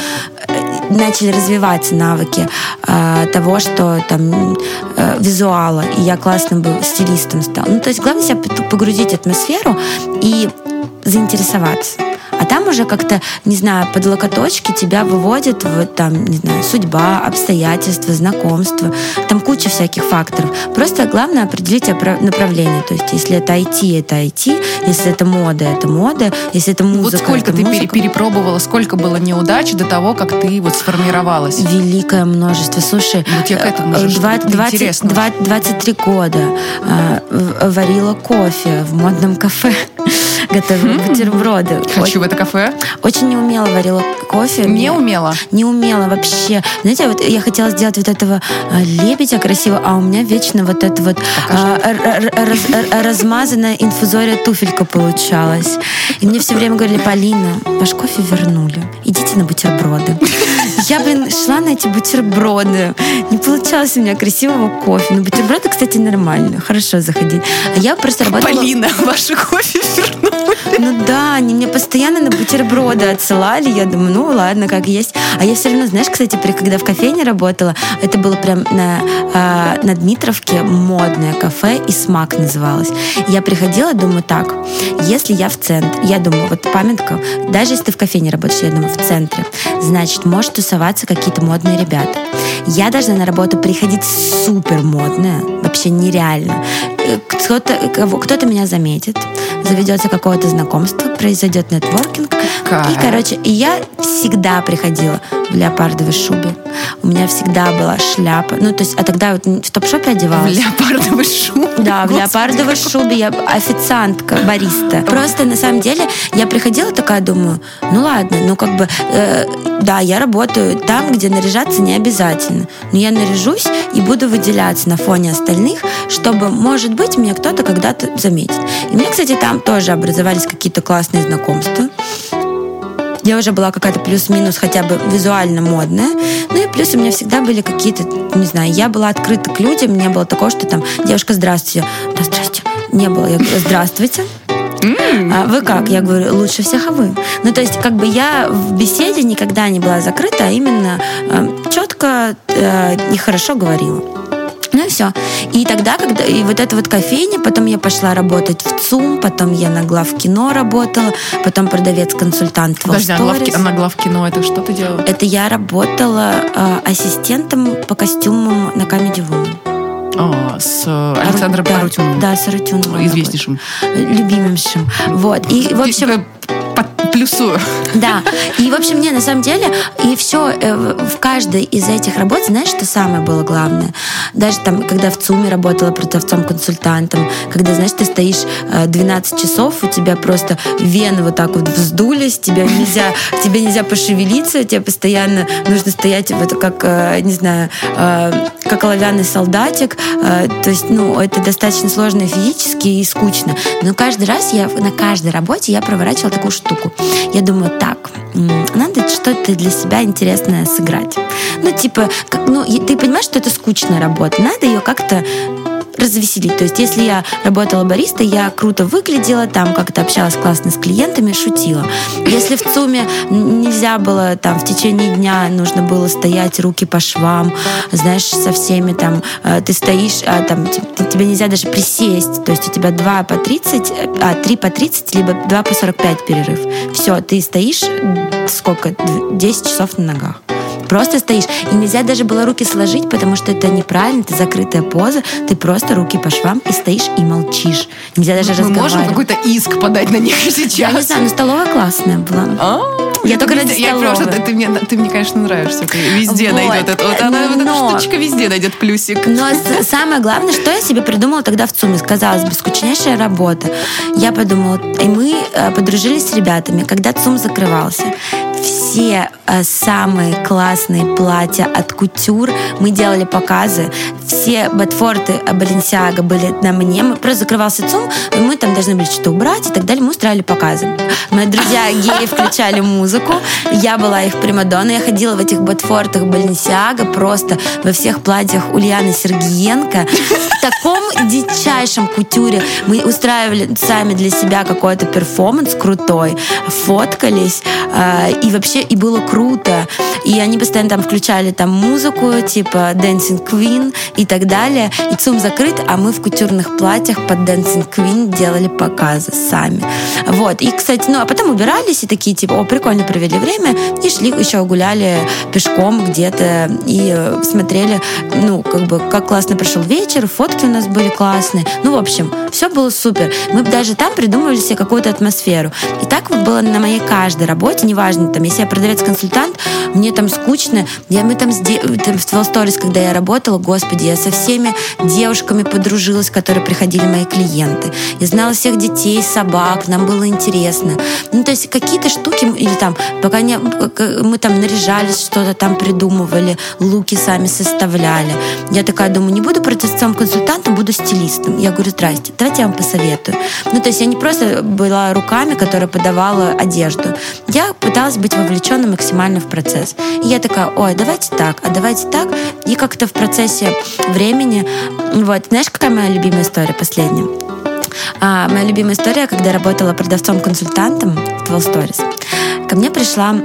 начали развиваться навыки э, того, что там э, визуала, и я классным был стилистом стал. Ну, то есть главное себя погрузить в атмосферу и заинтересоваться. А там уже как-то, не знаю, под локоточки тебя выводят вот там, не знаю, судьба, обстоятельства, знакомства. Там куча всяких факторов. Просто главное определить направление. То есть, если это IT, это IT. Если это мода, это мода. Если это музыка, Вот сколько это ты музыка. перепробовала, сколько было неудач до того, как ты вот сформировалась? Великое множество. Слушай, вот я к этому уже 20, 20, 20, 23 года э, варила кофе в модном кафе готовила бутерброды. Хочу в это кафе. Очень неумело варила кофе. Не умела? Не умела вообще. Знаете, вот я хотела сделать вот этого э, лебедя красиво, а у меня вечно вот это вот а, размазанная инфузория туфелька получалась. И мне все время говорили, Полина, ваш кофе вернули. Идите на бутерброды. Я, блин, шла на эти бутерброды. Не получалось у меня красивого кофе. Но бутерброды, кстати, нормально. Хорошо заходить. А я просто работала... Полина, *laughs* ваше кофе вернули. Ну да, они мне постоянно на бутерброды отсылали. Я думаю, ну ладно, как есть. А я все равно, знаешь, кстати, когда в кофейне работала, это было прям на, э, на Дмитровке модное кафе, и «Смак» называлось. Я приходила, думаю, так, если я в центре, я думаю, вот памятка, даже если ты в кофейне работаешь, я думаю, в центре, значит, может тусоваться какие-то модные ребята. Я должна на работу приходить супер модная, вообще нереально. Э, кто-то, кто-то меня заметит, заведется какое-то знакомство, произойдет нетворкинг. Какая? И, короче, я всегда приходила в леопардовой шубе. У меня всегда была шляпа. Ну, то есть, а тогда вот в топ-шопе одевалась. В леопардовой шубе? Да, в леопардовой шубе. Я официантка, бариста. Просто, на самом деле, я приходила такая, думаю, ну ладно, ну как бы, э, да, я работаю там, где наряжаться не обязательно. Но я наряжусь и буду выделяться на фоне остальных, чтобы, может быть, меня кто-то когда-то заметит. И мне, кстати, там тоже образовались какие-то классные знакомства. Я уже была какая-то плюс-минус хотя бы визуально модная. Ну и плюс у меня всегда были какие-то, не знаю, я была открыта к людям, не было такого, что там, девушка, здравствуйте. Да, здравствуйте. Не было. Я говорю, здравствуйте. А вы как? Я говорю, лучше всех, а вы? Ну, то есть, как бы я в беседе никогда не была закрыта, а именно э, четко э, и хорошо говорила. И все. И тогда, когда и вот эта вот кофейня, потом я пошла работать в ЦУМ, потом я на главкино работала, потом продавец-консультант в Подожди, а, главки, а на главкино это что ты делала? Это я работала э, ассистентом по костюмам на Comedy Woman. А, с Александром да, Арутюновым. Да, с Арутюновым. Известнейшим. Любимейшим. Вот. И, в общем плюсую. Да. И, в общем, мне на самом деле, и все э, в каждой из этих работ, знаешь, что самое было главное? Даже там, когда в ЦУМе работала продавцом-консультантом, когда, знаешь, ты стоишь 12 э, часов, у тебя просто вены вот так вот вздулись, тебе нельзя, *laughs* тебе нельзя пошевелиться, тебе постоянно нужно стоять вот как, э, не знаю, как оловянный солдатик. То есть, ну, это достаточно сложно физически и скучно. Но каждый раз я на каждой работе я проворачивала такую штуку. Я думаю, так, надо что-то для себя интересное сыграть. Ну, типа, как, ну, ты понимаешь, что это скучная работа, надо ее как-то развеселить. То есть, если я работала баристой, я круто выглядела, там как-то общалась классно с клиентами, шутила. Если в ЦУМе нельзя было там в течение дня, нужно было стоять руки по швам, знаешь, со всеми там, э, ты стоишь, а, там, тебе нельзя даже присесть, то есть у тебя 2 по 30, а 3 по 30, либо 2 по 45 перерыв. Все, ты стоишь сколько? 10 часов на ногах просто стоишь. И нельзя даже было руки сложить, потому что это неправильно, это закрытая поза. Ты просто руки по швам и стоишь и молчишь. Нельзя даже Мы разговаривать. можем какой-то иск подать на них сейчас? Я не знаю, но столовая классная была. А? Я только ради я просто, ты, ты, мне, ты мне, конечно, нравишься. Ты везде вот. найдет это. Вот она, вот эта штучка везде найдет плюсик. Но самое главное, что я себе придумала тогда в ЦУМе, казалось бы, скучнейшая работа. Я подумала, и мы э, подружились с ребятами, когда ЦУМ закрывался все э, самые классные платья от кутюр. Мы делали показы. Все ботфорты Баленсиага были на мне. Мы просто закрывался ЦУМ, и мы там должны были что-то убрать и так далее. Мы устраивали показы. Мои друзья геи включали музыку. Я была их примадонной. Я ходила в этих ботфортах Баленсиага просто во всех платьях Ульяны Сергиенко. В таком дичайшем кутюре. Мы устраивали сами для себя какой-то перформанс крутой. Фоткались. Э, вообще и было круто. И они постоянно там включали там музыку, типа Dancing Queen и так далее. И ЦУМ закрыт, а мы в кутюрных платьях под Dancing Queen делали показы сами. Вот. И, кстати, ну, а потом убирались и такие, типа, о, прикольно провели время, и шли еще гуляли пешком где-то и смотрели, ну, как бы, как классно прошел вечер, фотки у нас были классные. Ну, в общем, все было супер. Мы даже там придумывали себе какую-то атмосферу. И так вот было на моей каждой работе, неважно, там, если я продавец-консультант, мне там скучно. Я, мы там, там в Stories, когда я работала, господи, я со всеми девушками подружилась, которые приходили мои клиенты. Я знала всех детей, собак, нам было интересно. Ну, то есть какие-то штуки, или там, пока не, мы там наряжались, что-то там придумывали, луки сами составляли. Я такая думаю, не буду продавцом консультантом, буду стилистом. Я говорю, здрасте, давайте я вам посоветую. Ну, то есть я не просто была руками, которая подавала одежду. Я пыталась быть вовлечена максимально в процесс. И я такая, ой, давайте так, а давайте так. И как-то в процессе времени, вот, знаешь, какая моя любимая история последняя? А, моя любимая история, когда работала продавцом-консультантом в Twelve Stories. Ко мне пришла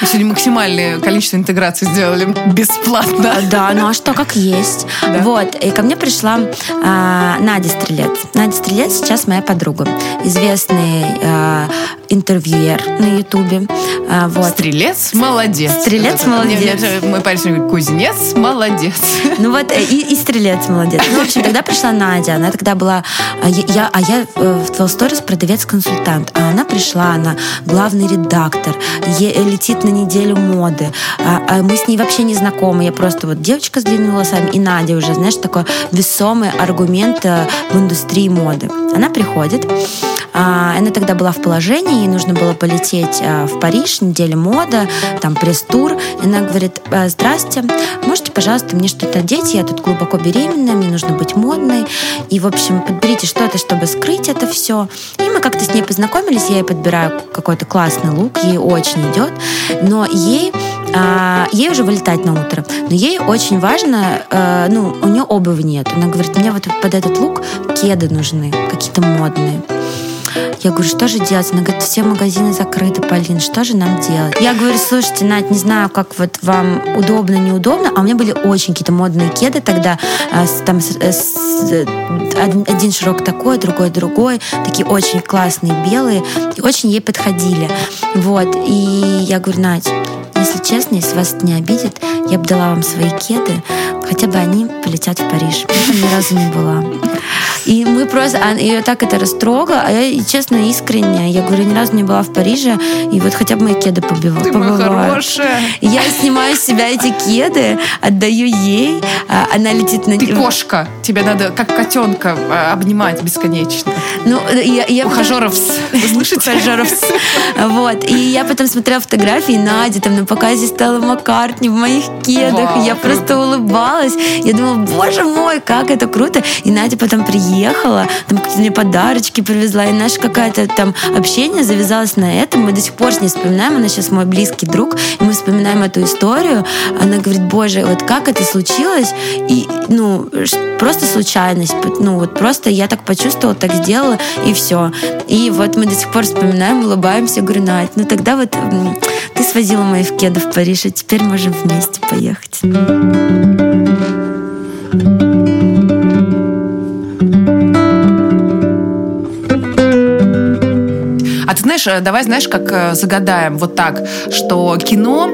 мы сегодня максимальное количество интеграции сделали бесплатно. Да, ну а что, как есть. Да. Вот, и ко мне пришла а, Надя Стрелец. Надя Стрелец сейчас моя подруга. Известный а, интервьюер на Ютубе. А, вот. Стрелец молодец. Стрелец молодец. Нет, нет, мой парень говорит, кузнец молодец. Ну вот, э, и, и стрелец молодец. Ну, в общем, тогда пришла Надя. Она тогда была... А я, а я э, в Twelve Stories продавец-консультант. А она пришла, она главный редактор. Е, летит на неделю моды. А, а мы с ней вообще не знакомы. Я просто вот девочка с длинными волосами и Надя уже, знаешь, такой весомый аргумент э, в индустрии моды. Она приходит, она тогда была в положении, ей нужно было полететь а, в Париж, неделя мода, там пресс-тур. Она говорит, «А, здрасте, можете, пожалуйста, мне что-то одеть? Я тут глубоко беременная, мне нужно быть модной. И, в общем, подберите что-то, чтобы скрыть это все. И мы как-то с ней познакомились, я ей подбираю какой-то классный лук, ей очень идет. Но ей а, ей уже вылетать на утро. Но ей очень важно, а, ну, у нее обуви нет. Она говорит, мне вот под этот лук кеды нужны, какие-то модные. Я говорю, что же делать? Она говорит, все магазины закрыты, Полин, что же нам делать? Я говорю, слушайте, Надь, не знаю, как вот вам удобно, неудобно, а у меня были очень какие-то модные кеды тогда, а, там один широк такой, другой другой, такие очень классные белые, очень ей подходили. Вот, и я говорю, Надь, если честно, если вас это не обидит, я бы дала вам свои кеды, хотя бы они полетят в Париж. Я *laughs* там ни разу не была. И мы просто... А, ее так это растрогало, а я, честно, искренне, я говорю, ни разу не была в Париже, и вот хотя бы мои кеды побивала. Ты моя хорошая. Я снимаю с себя эти кеды, отдаю ей, а она летит на... Ты кошка, тебе надо как котенка а, обнимать бесконечно. Ну, я... я Ухажеров, слышите? Ухажеров. Вот, и я потом смотрела фотографии Нади, там на показе стала Маккартни в моих кедах, Вау, я круто. просто улыбалась, я думала, боже мой, как это круто, и Надя потом приехала, приехала, там какие-то мне подарочки привезла, и наша какая-то там общение завязалось на этом. Мы до сих пор с ней вспоминаем, она сейчас мой близкий друг, и мы вспоминаем эту историю. Она говорит, боже, вот как это случилось? И, ну, просто случайность. Ну, вот просто я так почувствовала, так сделала, и все. И вот мы до сих пор вспоминаем, улыбаемся, говорю, Надь, ну тогда вот ты свозила моих кедов в Париж, и теперь можем вместе поехать. Ты знаешь, э, давай, знаешь, как э, загадаем вот так, что кино,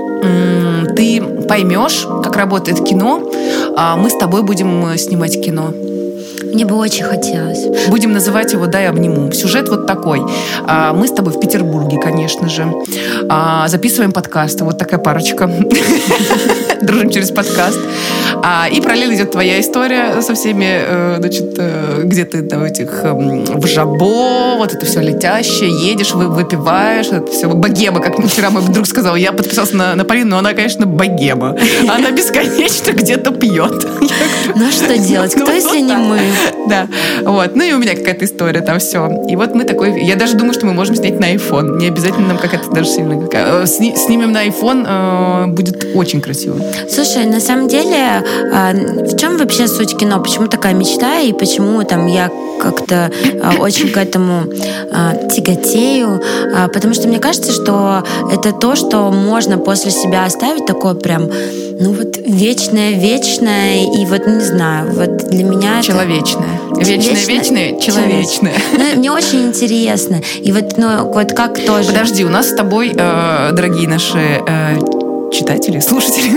ты поймешь, как работает кино, а мы с тобой будем э, снимать кино. Мне бы очень хотелось. Будем называть его «Дай обниму». Сюжет вот такой. А, мы с тобой в Петербурге, конечно же. А, записываем подкасты. Вот такая парочка. *laughs* Дружим через подкаст. А, и параллельно идет твоя история со всеми, э, значит, э, где ты там этих эм, в жабо, вот это все летящее, едешь, вы, выпиваешь, это все богема, как вчера мой друг сказал. Я подписался на, на Полину, но она, конечно, богема. Она *laughs* бесконечно где-то пьет. Ну, что делать? Кто, ну, если не мы? Да, вот. Ну, и у меня какая-то история там все. И вот мы такой... Я даже думаю, что мы можем снять на iPhone. Не обязательно нам какая-то даже сильно... Э, снимем на iPhone, будет очень красиво. Слушай, на самом деле а, в чем вообще суть кино? Почему такая мечта и почему там я как-то а, очень к этому а, тяготею? Потому что мне кажется, что это то, что можно после себя оставить такое прям, ну вот вечное, вечное и вот не знаю, вот для меня человечное. Это... Вечное, вечное, человечное. Ну, мне очень интересно. И вот, ну, вот как тоже... Подожди, у нас с тобой, э, дорогие наши э, читатели, слушатели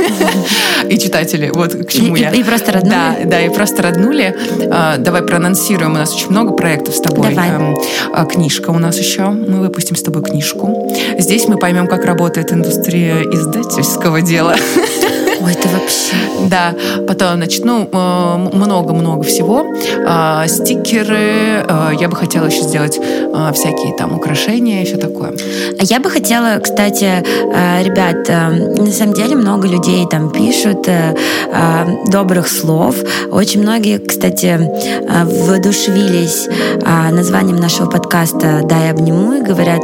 *laughs* и читатели. Вот к чему я. И, просто роднули. Да, да, и просто роднули. А, давай проанонсируем. У нас очень много проектов с тобой. Давай. А, книжка у нас еще. Мы выпустим с тобой книжку. Здесь мы поймем, как работает индустрия издательского дела. *laughs* Ой, это вообще... Да, потом, значит, ну, э, много-много всего. А, стикеры, э, я бы хотела еще сделать э, всякие там украшения и все такое. А я бы хотела, кстати, ребят, на самом деле много людей там пишут добрых слов. Очень многие, кстати, воодушевились названием нашего подкаста «Дай обниму» и говорят,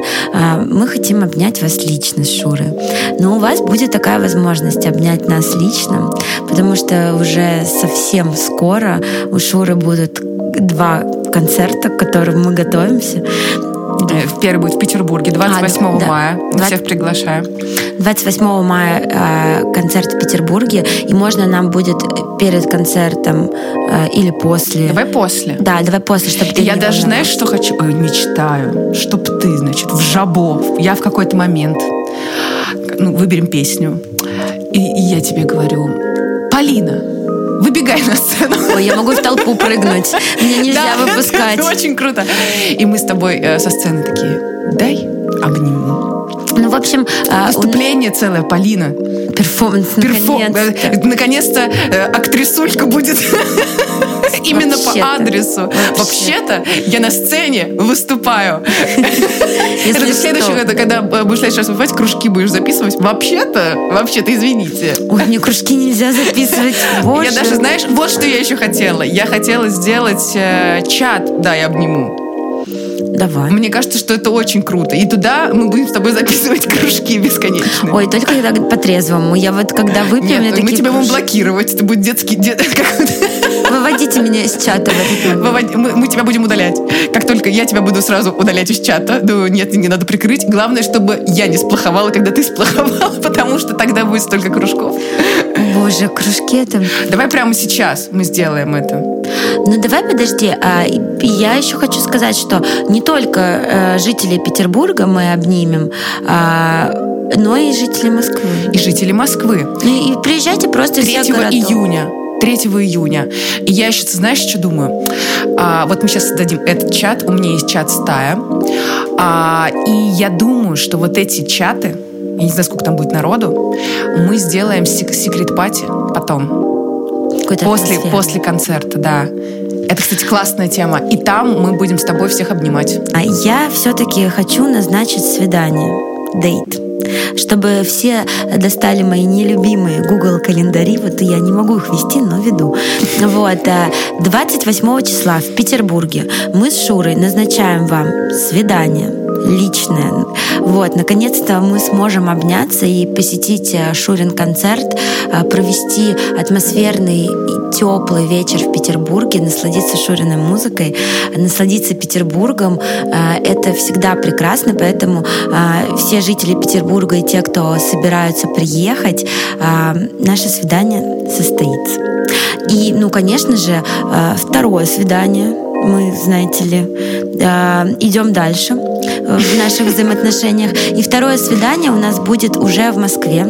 мы хотим обнять вас лично, Шуры. Но у вас будет такая возможность обнять нас нас лично, потому что уже совсем скоро у Шуры будут два концерта, к которым мы готовимся. Э, первый будет в Петербурге 28 а, да, мая. Мы 20... всех приглашаем. 28 мая э, концерт в Петербурге, и можно нам будет перед концертом э, или после. Давай после. Да, давай после, чтобы ты. Я даже знаешь, что хочу? Ой, мечтаю, чтобы ты, значит, в жабо. Я в какой-то момент ну, выберем песню. И, и я тебе говорю, Полина, выбегай на сцену. Ой, я могу в толпу прыгнуть. Меня нельзя да, выпускать. Это очень круто. И мы с тобой э, со сцены такие, дай обниму. Ну, в общем... А, Выступление у... целое, Полина. Перформанс, наконец-то. Наконец-то э, актрисулька будет *laughs* именно по адресу. Вообще-то я на сцене выступаю. Это следующее, это когда э, будешь следующий раз выступать, кружки будешь записывать. Вообще-то, вообще-то, извините. Ой, мне кружки нельзя записывать. *laughs* Я даже, знаешь, вот что я еще хотела. Я хотела сделать э, чат, да, я обниму. Давай. Мне кажется, что это очень круто. И туда мы будем с тобой записывать *laughs* кружки бесконечные. Ой, только когда по-трезвому. Я вот когда выпью, Нет, мы тебя будем блокировать. Это будет детский... *laughs* Выводите меня из чата в этот момент. Мы, мы тебя будем удалять. Как только я тебя буду сразу удалять из чата, нет, не надо прикрыть. Главное, чтобы я не сплоховала, когда ты сплоховала, *laughs* потому что тогда будет столько кружков. Боже, кружки это... Давай прямо сейчас мы сделаем это. Ну давай подожди, а я еще хочу сказать, что не только э, жителей Петербурга мы обнимем, а, но и жители Москвы. И жители Москвы. Ну и приезжайте просто 3 из июня 3 июня. И я еще, знаешь, что думаю? А, вот мы сейчас создадим этот чат, у меня есть чат стая. А, и я думаю, что вот эти чаты, я не знаю, сколько там будет народу, мы сделаем секрет-пати потом. После, после концерта, да. Это, кстати, классная тема. И там мы будем с тобой всех обнимать. А я все-таки хочу назначить свидание. Дейт. чтобы все достали мои нелюбимые Google календари. Вот я не могу их вести, но веду. Вот. 28 э, числа в Петербурге мы с Шурой назначаем вам свидание личное. Вот, наконец-то мы сможем обняться и посетить э, Шурин концерт, э, провести атмосферный теплый вечер в Петербурге, насладиться Шуриной музыкой, насладиться Петербургом. Э, это всегда прекрасно, поэтому все жители Петербурга и те, кто собираются приехать, наше свидание состоится. И, ну, конечно же, второе свидание мы, знаете ли, идем дальше в наших взаимоотношениях. И второе свидание у нас будет уже в Москве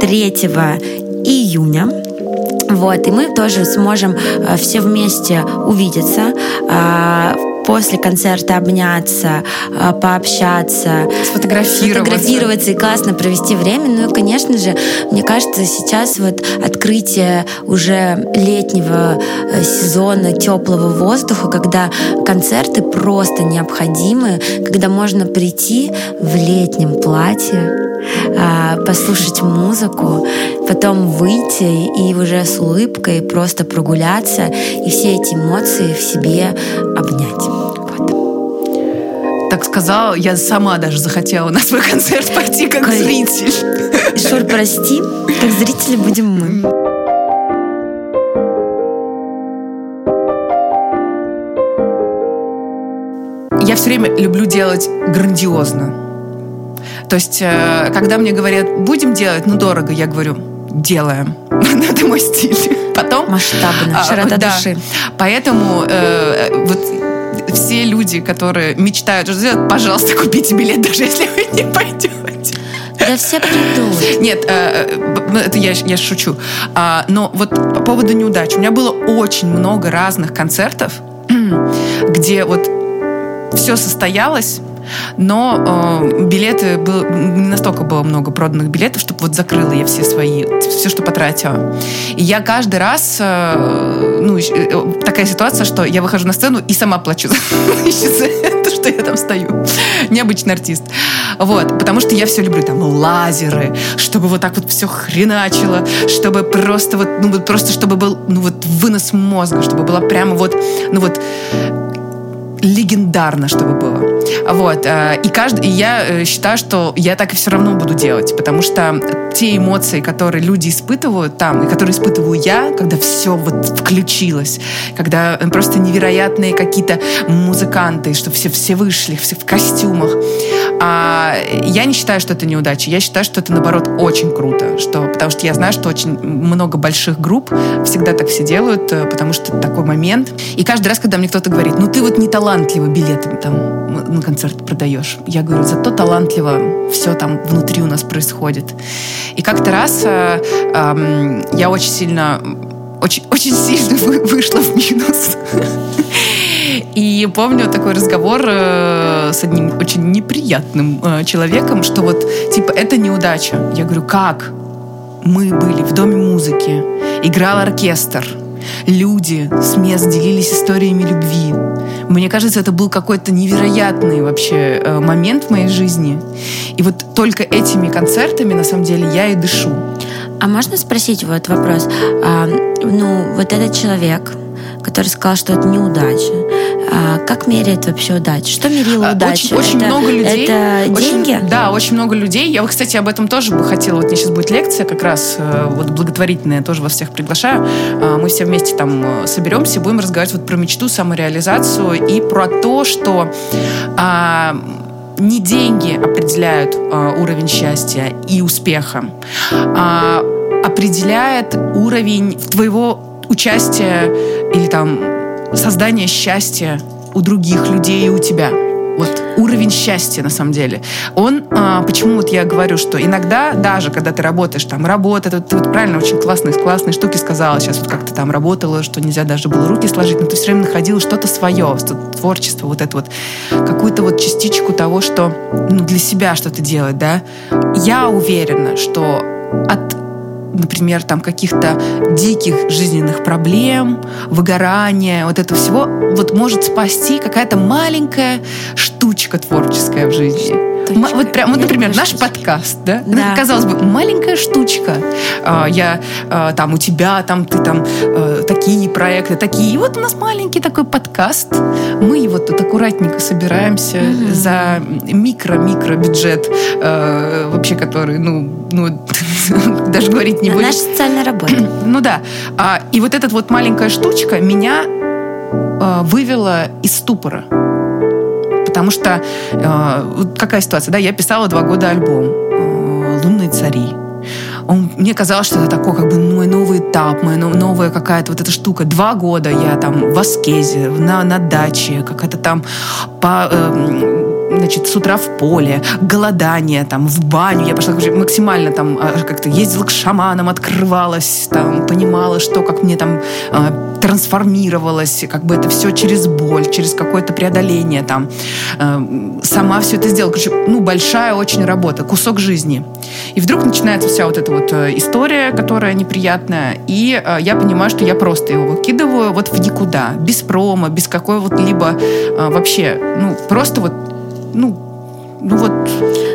3 июня. Вот, и мы тоже сможем э, все вместе увидеться а, после концерта обняться, а, пообщаться, сфотографироваться. сфотографироваться и классно провести время. Ну и, конечно же, мне кажется, сейчас вот открытие уже летнего э, сезона теплого воздуха, когда концерты просто необходимы, когда можно прийти в летнем платье, а, послушать музыку, потом выйти и уже с улыбкой просто прогуляться и все эти эмоции в себе обнять. Так сказала, я сама даже захотела на свой концерт пойти как Кай... зритель. Шур, прости, как зрители будем мы. Я все время люблю делать грандиозно. То есть, э, когда мне говорят, будем делать, ну дорого, я говорю, делаем. *laughs* Это мой стиль. Потом... Масштабно, а, широта да. души. Поэтому э, вот все люди, которые мечтают что сделать, пожалуйста, купите билет, даже если вы не пойдете. Да все придут. Нет, э, э, это я, я шучу. А, но вот по поводу неудач. У меня было очень много разных концертов, *clears throat* где вот все состоялось, но э, билеты было, не настолько было много проданных билетов, чтобы вот закрыла я все свои, все, что потратила. И я каждый раз, э, ну, э, такая ситуация, что я выхожу на сцену и сама плачу *laughs* за это, что я там стою. Необычный артист. Вот, потому что я все люблю, там, лазеры, чтобы вот так вот все хреначило, чтобы просто вот, ну, просто чтобы был, ну, вот вынос мозга, чтобы было прямо вот, ну, вот легендарно, чтобы было. Вот. Э, и, каждый, я э, считаю, что я так и все равно буду делать, потому что те эмоции, которые люди испытывают там, и которые испытываю я, когда все вот включилось, когда просто невероятные какие-то музыканты, что все, все вышли, все в костюмах. А я не считаю, что это неудача. Я считаю, что это, наоборот, очень круто. Что, потому что я знаю, что очень много больших групп всегда так все делают, э, потому что такой момент. И каждый раз, когда мне кто-то говорит, ну ты вот не талантливо билеты там на концерт продаешь. Я говорю, зато талантливо все там внутри у нас происходит. И как-то раз э, э, я очень сильно, очень, очень сильно вышла в минус. И помню такой разговор э, с одним очень неприятным э, человеком, что вот, типа, это неудача. Я говорю, как? Мы были в Доме музыки, играл оркестр, люди с мест делились историями любви. Мне кажется, это был какой-то невероятный вообще э, момент в моей жизни. И вот только этими концертами, на самом деле, я и дышу. А можно спросить вот вопрос? А, ну, вот этот человек, который сказал, что это неудача. А как меряет вообще удачу? Что мерило удачу? Очень, очень это, много людей. Это очень, деньги? Да, очень много людей. Я, кстати, об этом тоже бы хотела. Вот мне сейчас будет лекция как раз э, вот благотворительная, тоже вас всех приглашаю. А, мы все вместе там э, соберемся, будем разговаривать вот про мечту, самореализацию и про то, что а, не деньги определяют а, уровень счастья и успеха, а определяет уровень твоего участия или там создания счастья у других людей и у тебя. Вот уровень счастья на самом деле. Он, а, почему вот я говорю, что иногда даже когда ты работаешь, там работа, ты, ты вот правильно очень классные, классные штуки сказала, сейчас вот как ты там работала, что нельзя даже было руки сложить, но ты все время находила что-то свое, творчество, вот это вот, какую-то вот частичку того, что ну, для себя что-то делать, да. Я уверена, что от например, там каких-то диких жизненных проблем, выгорания, вот этого всего, вот может спасти какая-то маленькая штучка творческая в жизни. штучка. Вот прям, вот, например, наш штучка. подкаст, да? да? *laughs* Казалось бы, маленькая штучка. А, я а, там у тебя, там ты там а, такие проекты, такие. И вот у нас маленький такой подкаст. Мы его тут аккуратненько собираемся mm-hmm. за микро-микро бюджет, вообще который, ну, ну *laughs* *laughs* даже говорить не будем. Наша социальная работа. *clears throat* ну да. И вот эта вот маленькая штучка меня вывела из ступора. Потому что э, какая ситуация, да, я писала два года альбом «Лунные цари». Он, мне казалось, что это такой как бы мой новый этап, моя новая какая-то вот эта штука. Два года я там в аскезе, на, на даче, какая-то там по, э, значит, с утра в поле, голодание, там, в баню. Я пошла максимально там а, как-то ездила к шаманам, открывалась, там, понимала, что, как мне там э, трансформировалось, как бы это все через боль, через какое-то преодоление там. Э, сама все это сделала. Короче, ну, большая очень работа, кусок жизни. И вдруг начинается вся вот эта вот э, история, которая неприятная, и э, я понимаю, что я просто его выкидываю вот в никуда, без промо, без какой-вот либо э, вообще, ну, просто вот ну, ну вот...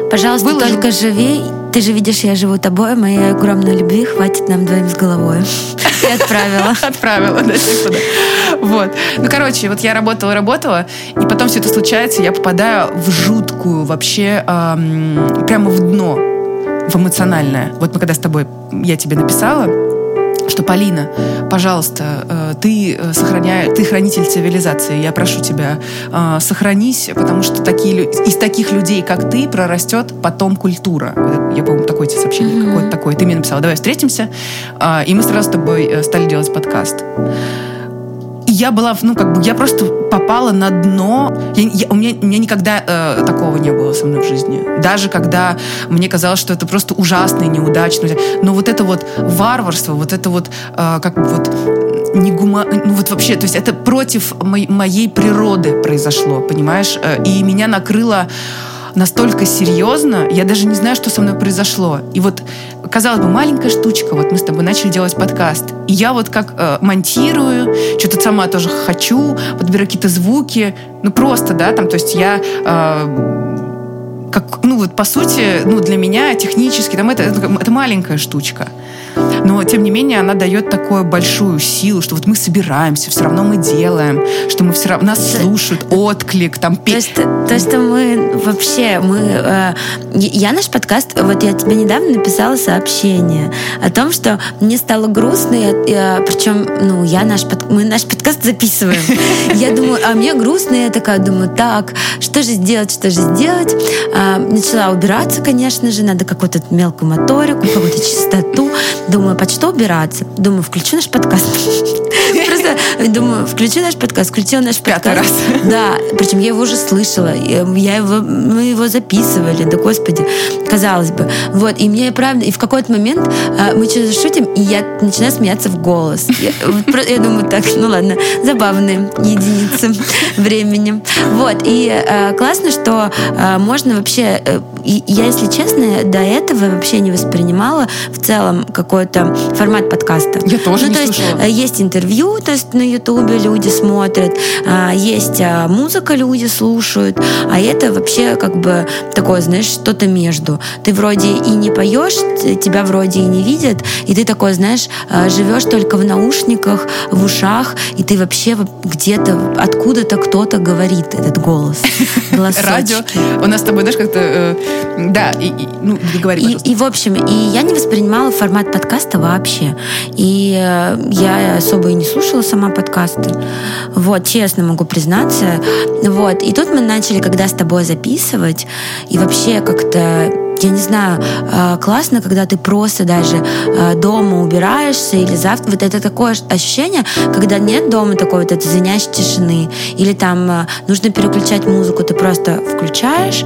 Пожалуйста, выложу. только живи. Ты же видишь, я живу тобой, моей огромной любви хватит нам двоим с головой. *laughs* И отправила. Отправила, да, типа, да. Вот. Ну, короче, вот я работала, работала, и потом все это случается, я попадаю в жуткую вообще, прямо в дно, в эмоциональное. Вот мы когда с тобой, я тебе написала, что Полина, пожалуйста, э, ты э, сохраняй, ты хранитель цивилизации, я прошу тебя, э, сохранись, потому что такие, из таких людей, как ты, прорастет потом культура. Я, по-моему, такое тебе сообщение mm-hmm. какое-то такое. Ты мне написала, давай встретимся, и мы сразу с тобой стали делать подкаст я была, ну, как бы, я просто попала на дно. Я, я, у, меня, у меня никогда э, такого не было со мной в жизни. Даже когда мне казалось, что это просто ужасно и неудачно. Но вот это вот варварство, вот это вот, э, как бы вот не гума... Ну вот вообще, то есть это против моей, моей природы произошло, понимаешь? Э, и меня накрыло настолько серьезно, я даже не знаю, что со мной произошло. И вот, казалось бы, маленькая штучка, вот мы с тобой начали делать подкаст, и я вот как э, монтирую, что-то сама тоже хочу, подбираю какие-то звуки, ну просто, да, там, то есть я... Э, как, ну вот по сути, ну для меня технически там это, это, это маленькая штучка но тем не менее она дает такую большую силу, что вот мы собираемся, все равно мы делаем, что мы все равно нас слушают, отклик, там то есть, то, что мы вообще, мы, э, я наш подкаст, вот я тебе недавно написала сообщение о том, что мне стало грустно, я, я, причем, ну, я наш, под, мы наш подкаст записываем. *laughs* Я думаю, а мне грустно, я такая думаю, так, что же сделать, что же сделать? А, начала убираться, конечно же, надо какую-то мелкую моторику, какую-то чистоту. Думаю, под что убираться? Думаю, включу наш подкаст. *laughs* Просто думаю, включу наш подкаст, включила наш подкаст. Пятый раз. *laughs* Да, причем я его уже слышала, я его, мы его записывали, да господи, казалось бы. Вот, и мне правда, и в какой-то момент а, мы что-то шутим, и я начинаю смеяться в голос. Я, я думаю, так, ну ладно, забавные единицы *laughs* времени. Вот, и классно, что можно вообще, э, я, если честно, до этого вообще не воспринимала в целом какой-то формат подкаста. Я тоже ну, не то слушала. есть, есть интервью, то есть на Ютубе люди смотрят, а, есть а, музыка, люди слушают, а это вообще как бы такое, знаешь, что-то между. Ты вроде и не поешь, тебя вроде и не видят, и ты такой, знаешь, а, живешь только в наушниках, в ушах, и ты вообще где-то откуда-то кто-то говорит этот голос. *laughs* Радио. У нас с тобой, знаешь, как-то... Э, да, и, ну, говори, и, и, в общем, и я не воспринимала формат подкаста вообще. И э, я особо и не слушала сама подкасты. Вот, честно могу признаться. Вот. И тут мы начали, когда с тобой записывать, и вообще как-то я не знаю, а, классно, когда ты просто даже а, дома убираешься или завтра. Вот это такое ощущение, когда нет дома такой вот этой звенящей тишины. Или там а, нужно переключать музыку, ты просто включаешь,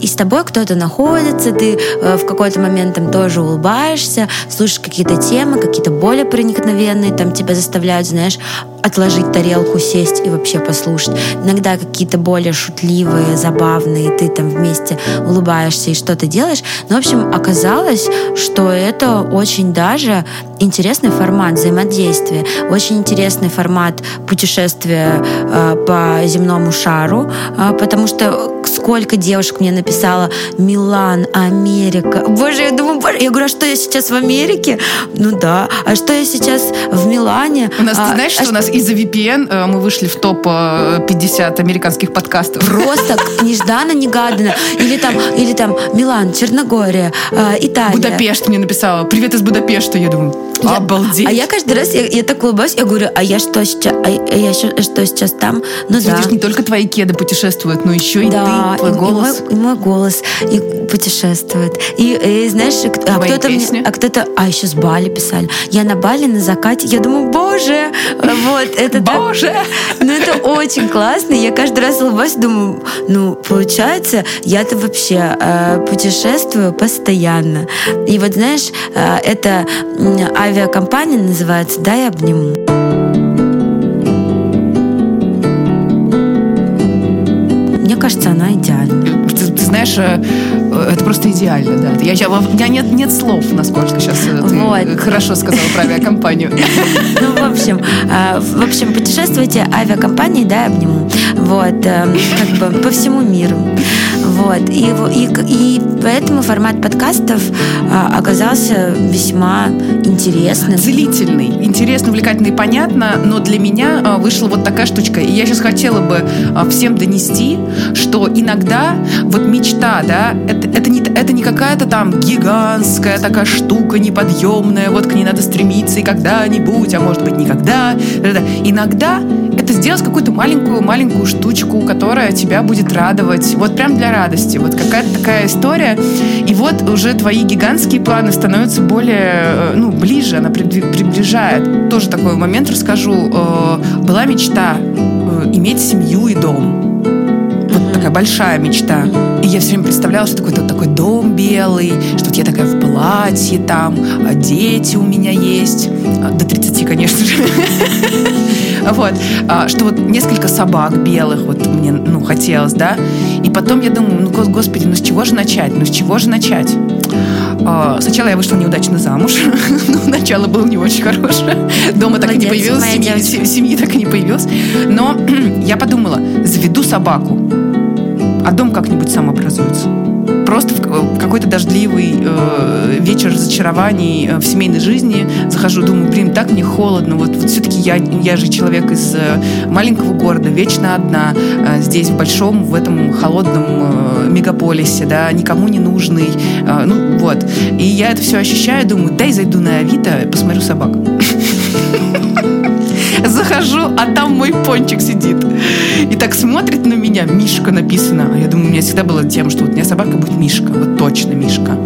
и с тобой кто-то находится, ты в какой-то момент там тоже улыбаешься, слушаешь какие-то темы, какие-то более проникновенные, там тебя заставляют, знаешь, отложить тарелку, сесть и вообще послушать. Иногда какие-то более шутливые, забавные, ты там вместе улыбаешься и что-то делаешь. Но, в общем, оказалось, что это очень даже интересный формат взаимодействия, очень интересный формат путешествия э, по земному шару, э, потому что сколько девушек мне написало Милан, Америка. Боже, я думаю, боже, я говорю, а что я сейчас в Америке? Ну да. А что я сейчас в Милане? У нас, а, ты знаешь, что, а у нас из-за VPN э, мы вышли в топ э, 50 американских подкастов. Просто *laughs* нежданно-негаданно. Или там, или там Милан, Черногория, э, Италия. Будапешт мне написала. Привет из Будапешта. Я думаю, Я- обалдеть. А я каждый раз, я, я так улыбаюсь, я говорю, а я что сейчас, а я ща- что сейчас там? Ну да. Видишь, не только твои кеды путешествуют, но еще и да, ты, твой и, и голос. мой, и мой голос, и путешествует. И, и знаешь, и кто- а кто-то мне, а кто-то, а еще с Бали писали. Я на Бали на закате, я думаю, боже, вот это Боже! Ну, это очень классно. Я каждый раз улыбаюсь, думаю, ну, получается, я-то вообще э, путешествую постоянно. И вот, знаешь, э, эта м, авиакомпания называется «Дай обниму». Она идеальна. Ты, ты знаешь, э, э, это просто идеально, да. Я, я- у меня нет, нет слов, насколько сейчас ты Вот. э, хорошо сказала про авиакомпанию. *laughs* Ну, в общем, э, в общем, путешествуйте авиакомпании «Дай обниму». Вот, э, как бы по всему миру. Вот. И, и, и поэтому формат подкастов э, оказался весьма интересным. Целительный, интересно, увлекательный, понятно, но для меня а, вышла вот такая штучка. И я сейчас хотела бы а, всем донести, что иногда вот мечта, да, это, это, не, это не какая-то там гигантская такая штука неподъемная, вот к ней надо стремиться и когда-нибудь, а может быть никогда. Иногда это сделать какую-то маленькую-маленькую штучку, которая тебя будет радовать. Вот прям для радости. Вот какая-то такая история. И вот уже твои гигантские планы становятся более, э, ну, ближе, она приближает. Тоже такой момент расскажу. Э, Была мечта э, иметь семью и дом. Такая большая мечта. И я все время представляла, что такой, вот такой дом белый, что вот я такая в платье там, а дети у меня есть. А, До 30, конечно же. *laughs* Вот. А, Что вот несколько собак белых вот мне, ну, хотелось, да. И потом я думаю, ну, гос- господи, ну с чего же начать? Ну, с чего же начать? А, Сначала я вышла неудачно замуж. *laughs* Ну, начало было не очень хорошее. Дома так и не появилось, семьи, семьи так и не появилось. Но *clears throat* я подумала, заведу собаку, а дом как-нибудь сам образуется. Просто в в какой-то дождливый э, вечер разочарований э, в семейной жизни захожу, думаю, блин, так мне холодно. Вот, вот все-таки я, я же человек из э, маленького города, вечно одна, э, здесь, в большом, в этом холодном э, мегаполисе, да, никому не нужный. э, ну, вот. И я это все ощущаю, думаю, дай зайду на Авито, посмотрю собак. *laughs* *laughs* Захожу, а там мой пончик сидит. И так смотрит на меня. Мишка написано. А я думаю, у меня всегда была тема, что вот у меня собака будет Мишка. Вот точно Мишка.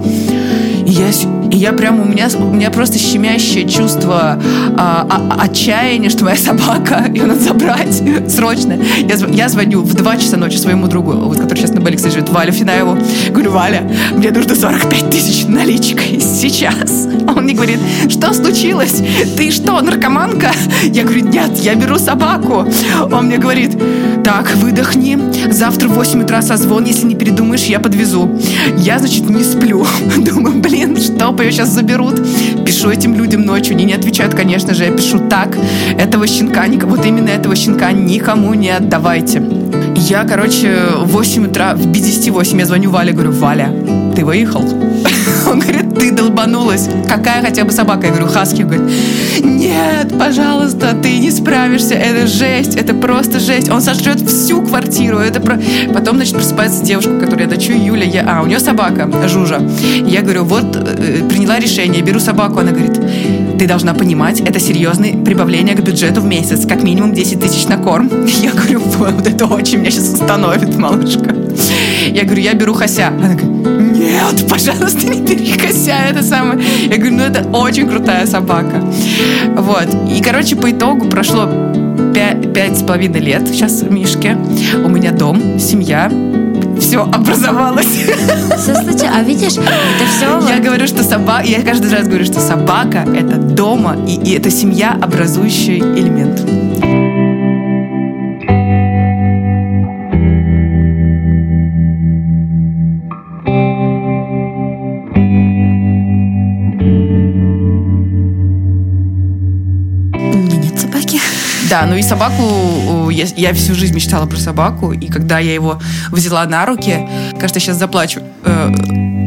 Я, я прямо, у меня, у меня просто щемящее чувство а, а- отчаяния, что моя *laughs* собака, ее надо забрать *laughs* срочно. Я, я звоню в 2 часа ночи своему другу, вот, который сейчас на Бали, кстати, живет, Вале Финаеву. Говорю, Валя, мне нужно 45 тысяч наличкой *laughs* сейчас. Он мне говорит, что случилось? Ты что, наркоманка? Я говорю, нет, я беру собаку. Он мне говорит, так, выдохни, завтра в 8 утра созвон, если не передумаешь, я подвезу. Я, значит, не сплю. *laughs* Думаю, блин, что, ее сейчас заберут? Пишу этим людям ночью, они не отвечают, конечно же. Я пишу, так, этого щенка, вот именно этого щенка никому не отдавайте. Я, короче, в 8 утра, в без 10 8 я звоню Вале, говорю, Валя, ты выехал? *laughs* Он говорит, ты долбанулась. Какая хотя бы собака? Я говорю, хаски. Говорит, нет, пожалуйста, ты не справишься. Это жесть, это просто жесть. Он сожрет всю квартиру. Это про... Потом, значит, просыпается девушка, которую я дочу, Юля. Я... А, у нее собака, Жужа. Я говорю, вот, э, приняла решение, беру собаку. Она говорит, ты должна понимать, это серьезное прибавление к бюджету в месяц, как минимум 10 тысяч на корм. *laughs* Я говорю, вот это очень меня сейчас остановит, малышка. Я говорю, я беру Хася. Она говорит, нет, пожалуйста, не бери Хася, это самое. Я говорю, ну это очень крутая собака. Вот. И, короче, по итогу прошло пя- пять с половиной лет сейчас Мишке. У меня дом, семья, все образовалось. Все случилось. А видишь, это все... Я говорю, что собака, я каждый раз говорю, что собака это дома и, и это семья образующий элемент. Да, ну и собаку, я, я всю жизнь мечтала про собаку, и когда я его взяла на руки, кажется, сейчас заплачу, э,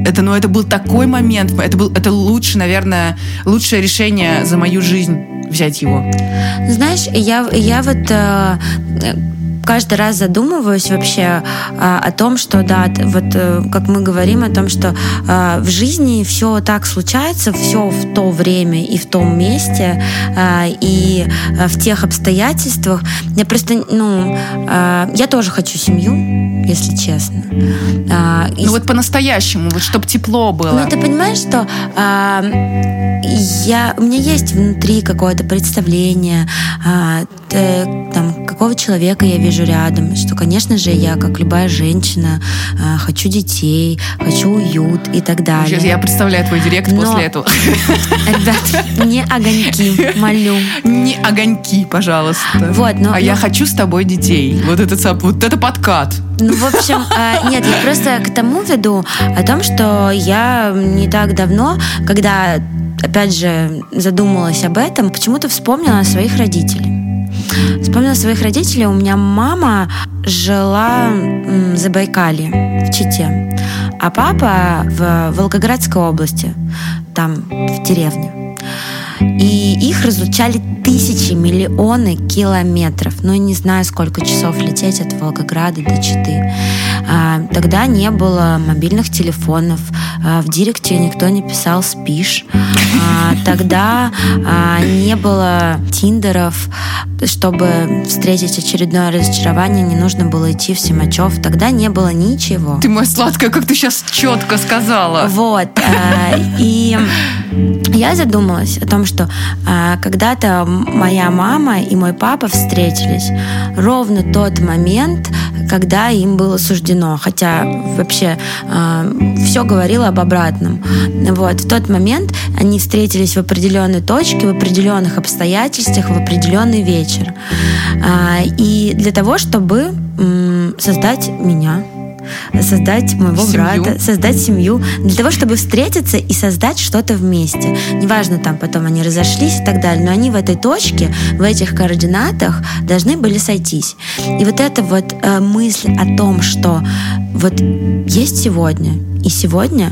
это, ну, это был такой момент, это был, это лучше, наверное, лучшее решение за мою жизнь взять его. Знаешь, я, я вот э, каждый раз задумываюсь вообще а, о том, что да, вот э, как мы говорим о том, что а, в жизни все так случается, все в то время и в том месте а, и а, в тех обстоятельствах. Я просто, ну, а, я тоже хочу семью, если честно. А, ну и... вот по-настоящему, вот чтобы тепло было. Ну ты понимаешь, что а, я, у меня есть внутри какое-то представление, а, ты, там, какого человека я вижу рядом, что, конечно же, я, как любая женщина, а, хочу детей, хочу уют и так далее. Сейчас я представляю твой директ Но, после этого. *laughs* Ребят, не огоньки, молю. Не огоньки, пожалуйста. Вот, но, а но... я хочу с тобой детей. Вот это, вот это подкат. Ну, в общем, а, нет, я просто к тому веду, о том, что я не так давно, когда опять же, задумалась об этом, почему-то вспомнила о своих родителей. Вспомнила своих родителей. У меня мама жила в Забайкалье, в Чите, а папа в Волгоградской области, там, в деревне. И их разлучали тысячи, миллионы километров. Ну, не знаю, сколько часов лететь от Волгограда до Читы. А, тогда не было мобильных телефонов. А, в директе никто не писал «спишь». А, тогда не было тиндеров. Чтобы встретить очередное разочарование, не нужно было идти в Симачев. Тогда не было ничего. Ты моя сладкая, как ты сейчас четко сказала. Вот. И я задумалась о том, что а, когда-то моя мама и мой папа встретились ровно тот момент, когда им было суждено, хотя вообще э, все говорило об обратном. Вот в тот момент они встретились в определенной точке, в определенных обстоятельствах, в определенный вечер, э, и для того, чтобы э, создать меня создать моего семью. брата, создать семью, для того, чтобы встретиться и создать что-то вместе. Неважно, там потом они разошлись и так далее, но они в этой точке, в этих координатах должны были сойтись. И вот эта вот э, мысль о том, что вот есть сегодня, и сегодня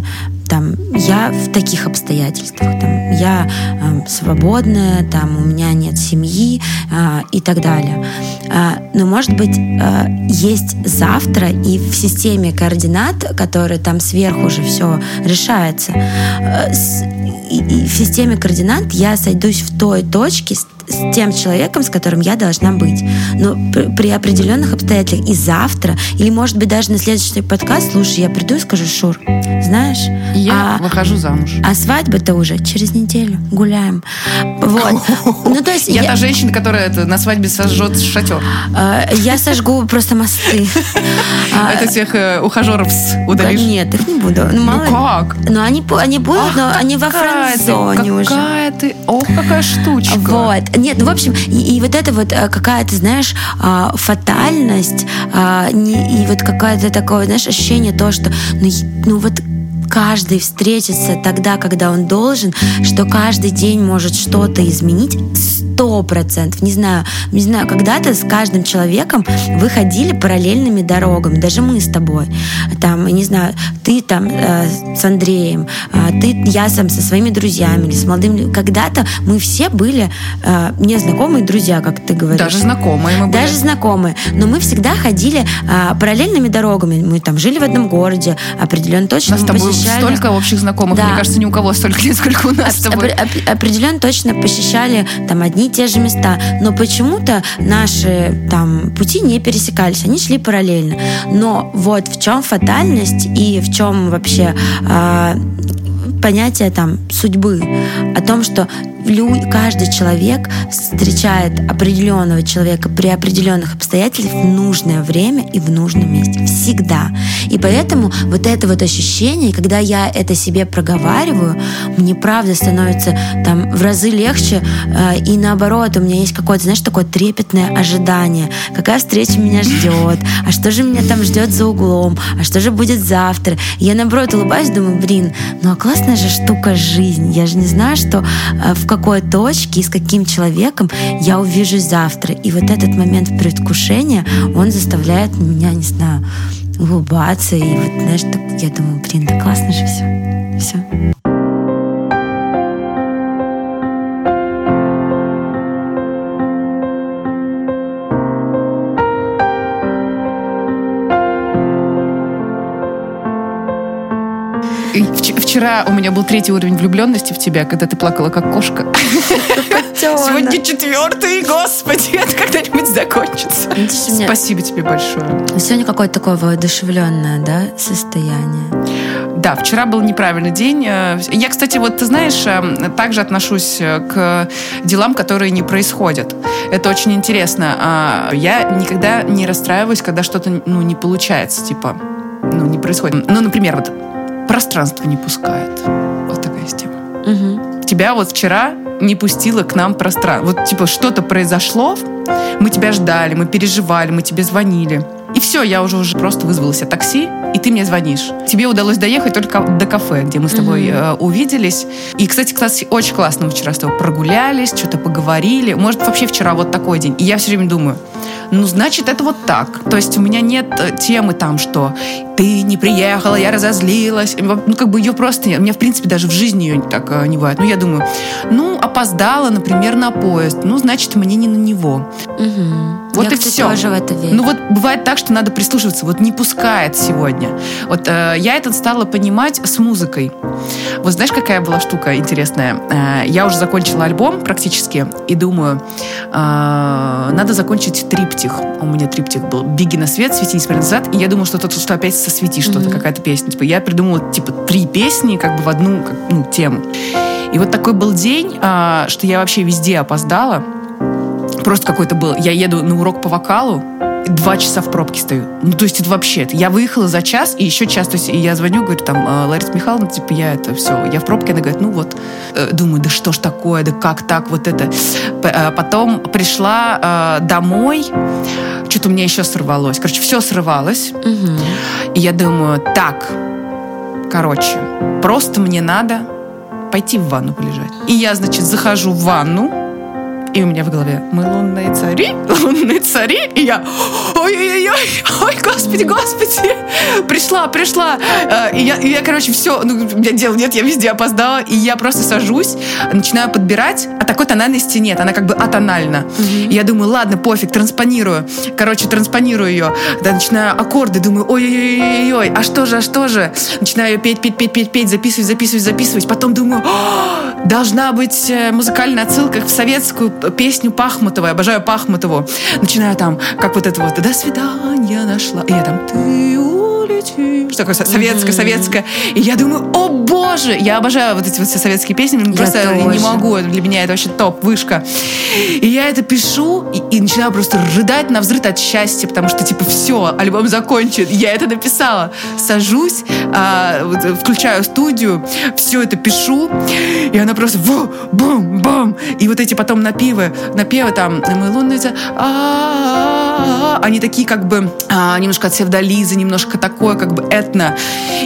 там я в таких обстоятельствах, там я э, свободная, там у меня нет семьи э, и так далее. Э, но может быть э, есть завтра и в системе координат, которые там сверху уже все решается, э, с, и, и в системе координат я сойдусь в той точке с, с тем человеком, с которым я должна быть. Но при, определенных обстоятельствах и завтра, или может быть даже на следующий подкаст, слушай, я приду и скажу, Шур, знаешь, я а, выхожу замуж. А свадьба-то уже через неделю. Гуляем. Вот. *laughs* Ну, то есть я, я та женщина, которая это, на свадьбе сожжет шатер. А, я сожгу просто мосты. *laughs* А, это всех э, ухажеров удалишь? Нет, их не буду. Ну, ну как? Ну, они, они будут, но они во френд-зоне уже. Какая ты, ох, какая штучка. Вот. Нет, ну, в общем, и, и вот это вот э, какая-то, знаешь, а, фатальность, а, и вот какая-то такое, знаешь, ощущение то, что, ну, ну вот каждый встретится тогда, когда он должен, что каждый день может что-то изменить сто процентов. Не знаю, не знаю, когда-то с каждым человеком вы ходили параллельными дорогами, даже мы с тобой. Там, не знаю, ты там э, с Андреем, э, ты, я сам со своими друзьями или с молодыми. Когда-то мы все были э, незнакомые друзья, как ты говоришь. Даже знакомые мы были. Даже знакомые. Но мы всегда ходили э, параллельными дорогами. Мы там жили в одном городе, определенно точно. Нас с тобой посещали... столько общих знакомых. Да. Мне кажется, ни у кого столько *laughs* нет, сколько у нас Оп- с тобой. Оп- определенно точно посещали там одни и те же места. Но почему-то наши там пути не пересекались. Они шли параллельно. Но вот в чем фатальность и в чем вообще э, понятие там судьбы, о том, что каждый человек встречает определенного человека при определенных обстоятельствах в нужное время и в нужном месте. Всегда. И поэтому вот это вот ощущение, когда я это себе проговариваю, мне правда становится там в разы легче. Э, и наоборот, у меня есть какое-то, знаешь, такое трепетное ожидание. Какая встреча меня ждет? А что же меня там ждет за углом? А что же будет завтра? Я наоборот улыбаюсь, думаю, блин, ну а классная же штука жизнь. Я же не знаю, что э, в какой точке и с каким человеком я увижусь завтра. И вот этот момент предвкушения, он заставляет меня, не знаю, улыбаться. И вот, знаешь, так, я думаю, блин, да классно же все. Все. Вчера у меня был третий уровень влюбленности в тебя, когда ты плакала как кошка. Сегодня четвертый, господи, *laughs* это когда-нибудь закончится. Спасибо тебе большое. Сегодня какое-то такое воодушевленное, да, состояние. Да, вчера был неправильный день. Я, кстати, вот ты знаешь, эм, также отношусь э, к делам, которые не происходят. Это очень интересно. А, я никогда не расстраиваюсь, когда что-то ну, не получается, типа, ну, не происходит. Ну, например, вот пространство не пускает. Вот такая тема. Угу. Тебя вот вчера не пустило к нам пространство. Вот типа что-то произошло, мы тебя ждали, мы переживали, мы тебе звонили. И все, я уже уже просто вызвала себе такси, и ты мне звонишь. Тебе удалось доехать только до кафе, где мы с тобой mm-hmm. э, увиделись. И, кстати, кстати, очень классно мы вчера с тобой прогулялись, что-то поговорили. Может, вообще вчера вот такой день. И я все время думаю, ну, значит, это вот так. То есть у меня нет э, темы там, что ты не приехала, я разозлилась. Ну, как бы ее просто... У меня, в принципе, даже в жизни ее так э, не бывает. Ну, я думаю, ну, опоздала, например, на поезд. Ну, значит, мне не на него. Угу. Вот я, и кстати, все. Тоже в это верю. Ну, вот бывает так, что надо прислушиваться. Вот не пускает сегодня. Вот э, я это стала понимать с музыкой. Вот знаешь, какая была штука интересная? Э, я уже закончила альбом практически и думаю, э, надо закончить триптих. У меня триптих был «Беги на свет», «Свети, несмотря назад». И я думаю, что то, что опять сосвети что-то, mm-hmm. какая-то песня. Типа, я придумала, типа, три песни как бы в одну как, ну, тему. И вот такой был день, э, что я вообще везде опоздала. Просто какой-то был. Я еду на урок по вокалу, два часа в пробке стою. Ну, то есть это вообще... Я выехала за час, и еще час, то есть я звоню, говорю, там, «А, Лариса Михайловна, типа, я это все, я в пробке, она говорит, ну вот, э, думаю, да что ж такое, да как так, вот это. Э, потом пришла э, домой, что-то у меня еще сорвалось. Короче, все срывалось. Угу. И я думаю, так, короче, просто мне надо пойти в ванну полежать. И я, значит, захожу в ванну, и у меня в голове мы лунные цари, *laughs* лунные цари, и я ой-ой-ой, ой, господи, господи, пришла, пришла. Э, и я, и я короче, все, ну, у меня дел нет, я везде опоздала, и я просто сажусь, начинаю подбирать, а такой тональности нет, она как бы атональна. Mm-hmm. И я думаю, ладно, пофиг, транспонирую. Короче, транспонирую ее. Да, начинаю аккорды, думаю, ой-ой-ой-ой, а что же, а что же? Начинаю петь, петь, петь, петь, петь, записывать, записывать, записывать. Потом думаю, должна быть э, музыкальная отсылка в советскую песню Пахмутова, обожаю Пахмутову. Начинаю там, как вот это вот «До свидания нашла». И я там «Ты 离去。Что такое советское, советское. И я думаю, о боже! Я обожаю вот эти вот все советские песни. Я просто тоже. не могу. Для меня это вообще топ, вышка. И я это пишу и, и начинаю просто рыдать на взрыв от счастья, потому что, типа, все, альбом закончен. Я это написала. Сажусь, а, вот, включаю студию, все это пишу, и она просто бум-бум-бум. И вот эти потом напивы, напевы там «Мы лунные...» Они такие как бы а, немножко от Севдализы, немножко такое как бы этно.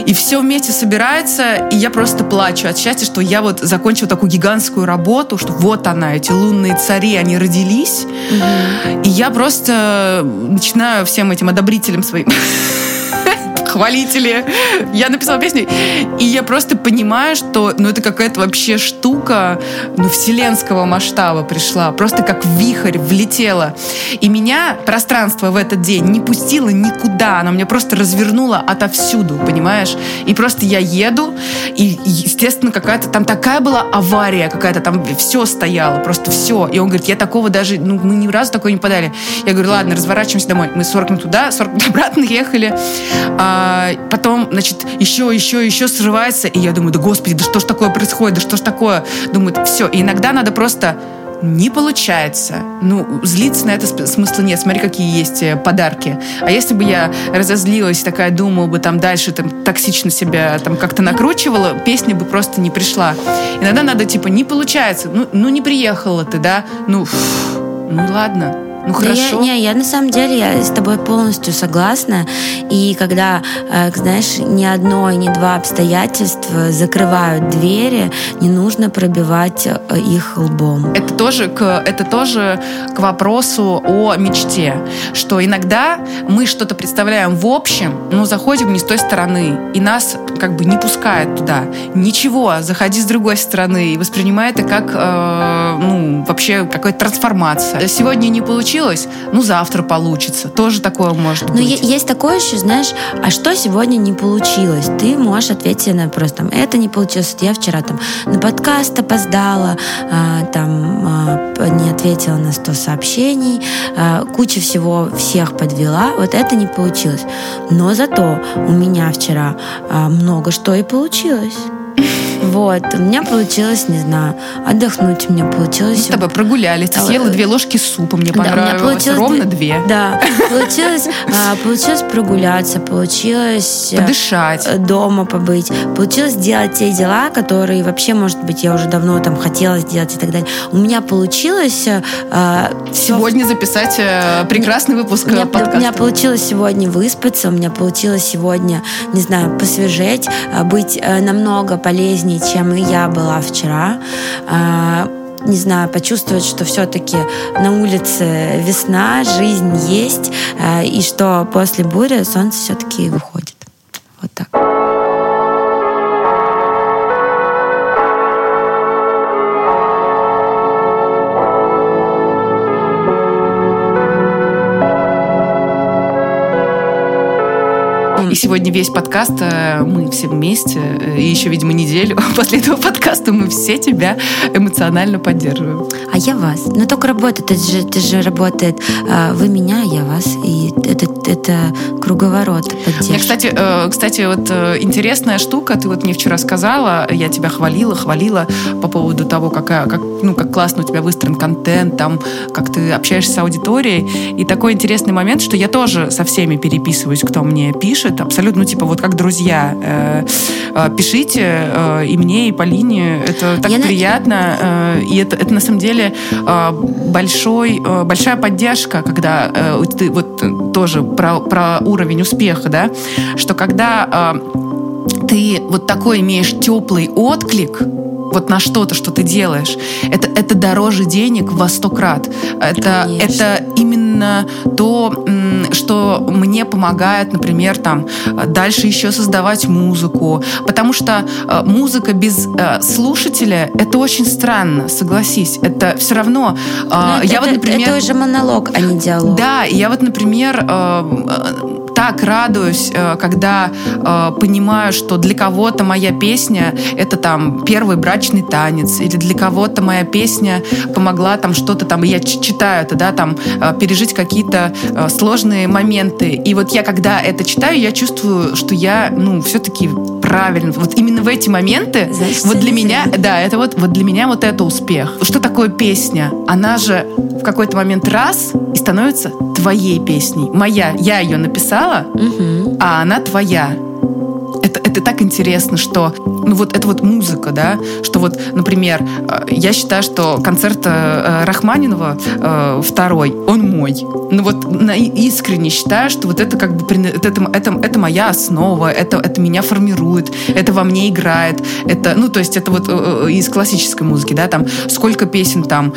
И все вместе собирается, и я просто плачу от счастья, что я вот закончила такую гигантскую работу, что вот она, эти лунные цари, они родились. Угу. И я просто начинаю всем этим одобрителям своим *laughs* хвалители. Я написала песню, и я просто понимаю, что ну, это какая-то вообще штука ну, вселенского масштаба пришла. Просто как вихрь влетела. И меня пространство в этот день не пустило никуда. Оно меня просто развернуло отовсюду, понимаешь? И просто я еду, и, естественно, какая-то там такая была авария какая-то, там все стояло, просто все. И он говорит, я такого даже, ну, мы ни разу такое не подали. Я говорю, ладно, разворачиваемся домой. Мы 40 минут туда, 40 минут обратно ехали. А, а, потом, значит, еще, еще, еще срывается, и я думаю, да господи, да что ж такое происходит, да что ж такое? Думаю, все. И иногда надо просто не получается. Ну, злиться на это смысла нет. Смотри, какие есть э, подарки. А если бы я разозлилась, такая думала бы там дальше, там токсично себя там как-то накручивала, песня бы просто не пришла. Иногда надо типа, не получается. Ну, ну не приехала ты, да? Ну, фу, ну ладно Ну хорошо. Я, не, я на самом деле я с тобой полностью согласна. И когда, э, знаешь, ни одно и ни два обстоятельства закрывают двери, не нужно пробивать э, их лбом. Это тоже к, это тоже к вопросу о мечте, что иногда мы что-то представляем в общем, но заходим не с той стороны, и нас как бы не пускают туда. Ничего, заходи с другой стороны и воспринимай это как э, ну, вообще какая-то трансформация. Сегодня не получилось, ну завтра получится. Тоже такое может Но быть. Ну, есть такое еще, знаешь, а что сегодня не получилось? Ты можешь ответить на вопрос, там, это не получилось, я вчера там на подкаст опоздала, а, там а, не ответила на 100 сообщений, а, куча всего всех подвела, вот это не получилось. Но зато у меня вчера а, много что и получилось. Вот, у меня получилось, не знаю, отдохнуть у меня получилось. Мы с тобой прогулялись, ты А, съела две ложки супа, мне Да, понравилось. Ровно две-. Да, получилось, а, получилось прогуляться, получилось э, Подышать. дома побыть, получилось сделать те дела, которые вообще, может быть, я уже давно там хотела сделать и так далее. У меня получилось э, всё Сегодня записать э, прекрасный выпуск у меня, подкаста. у меня получилось сегодня выспаться, у меня получилось сегодня, не знаю, посвежеть, а, быть намного полезнее, чем я была вчера. А, Не знаю, почувствовать, что все-таки на улице весна, жизнь есть, а, и что после бури солнце все-таки выходит. Вот так. И сегодня весь подкаст э, мы все вместе, э, и еще, видимо, неделю *laughs* после этого подкаста мы все тебя эмоционально поддерживаем. А я вас. Но только работает, это же, это же работает. а, Вы меня, я вас. И это, это круговорот поддержки. Мне, кстати, э, кстати, вот интересная штука, ты вот мне вчера сказала, я тебя хвалила, хвалила по поводу того, какая, как, ну, как классно у тебя выстроен контент, там, как ты общаешься с аудиторией. И такой интересный момент, что я тоже со всеми переписываюсь, кто мне пишет, абсолютно, ну, типа, вот как друзья. Э, э, Пишите э, и мне, и Полине, это так Я на- приятно, э, и это, это на самом деле э, большой, э, большая поддержка, когда ты вот тоже про, про уровень успеха, да, что когда ты вот такой имеешь теплый отклик, вот на что-то, что ты делаешь, это, это дороже денег во сто крат. Это, Конечно. это именно то, что мне помогает, например, там, дальше еще создавать музыку. Потому что э, музыка без э, слушателя — это очень странно, согласись. Это все равно... э, Ну, это, я вот, например... это уже монолог, а не диалог. Да, я вот, например, так радуюсь, э, когда э, понимаю, что для кого-то моя песня это там первый брачный танец, или для кого-то моя песня помогла там что-то там, я читаю это, да, там э, пережить какие-то сложные моменты. И вот я, когда это читаю, я чувствую, что я, ну, все-таки правильно. Вот именно в эти моменты, Значит, вот для меня, зря. да, это вот, вот для меня вот это успех. Что такое песня? Она же в какой-то момент раз и становится твоей песней. Моя. Я ее написала, Мгм. а она твоя. Это, это так интересно, что ну вот это вот музыка, да, что вот, например, э, я считаю, что концерт э, Рахманинова э, второй, он мой. Ну вот искренне считаю, что вот это как бы это, это, это моя основа, это, это меня формирует, это во мне играет, это, ну то есть это вот из классической музыки, да, там сколько песен там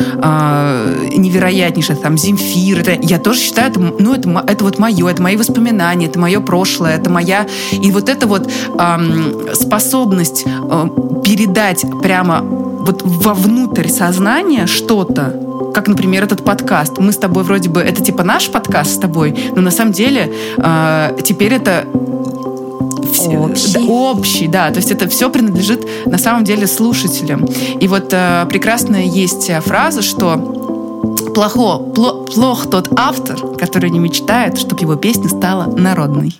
невероятнейших, там Земфир, это, я тоже считаю, это, ну это, это вот мое, это мои воспоминания, это мое прошлое, это моя, и вот эта вот ам, способность э, передать прямо вот вовнутрь сознания что-то, как, например, этот подкаст. Мы с тобой вроде бы, это типа наш подкаст с тобой, но на самом деле э, теперь это Общий. да, общий, да, то есть это все принадлежит на самом деле слушателям. И вот э, прекрасная есть э, фраза, что плохо, пло- плох тот автор, который не мечтает, чтобы его песня стала народной.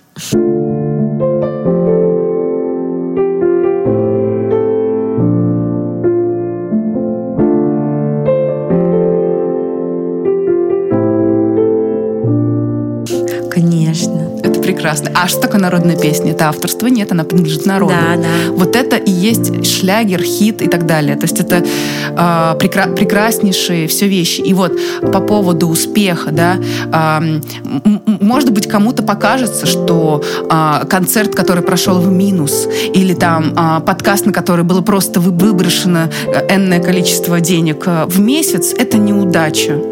Конечно. Это прекрасно. А что такое народная песня? Это авторство? Нет, она принадлежит народу. Да, да. Вот это и есть шлягер, хит и так далее. То есть это э, прекра- прекраснейшие все вещи. И вот по поводу успеха, да, э, может быть, кому-то покажется, что э, концерт, который прошел в минус, или там э, подкаст, на который было просто выброшено энное количество денег в месяц, это неудача.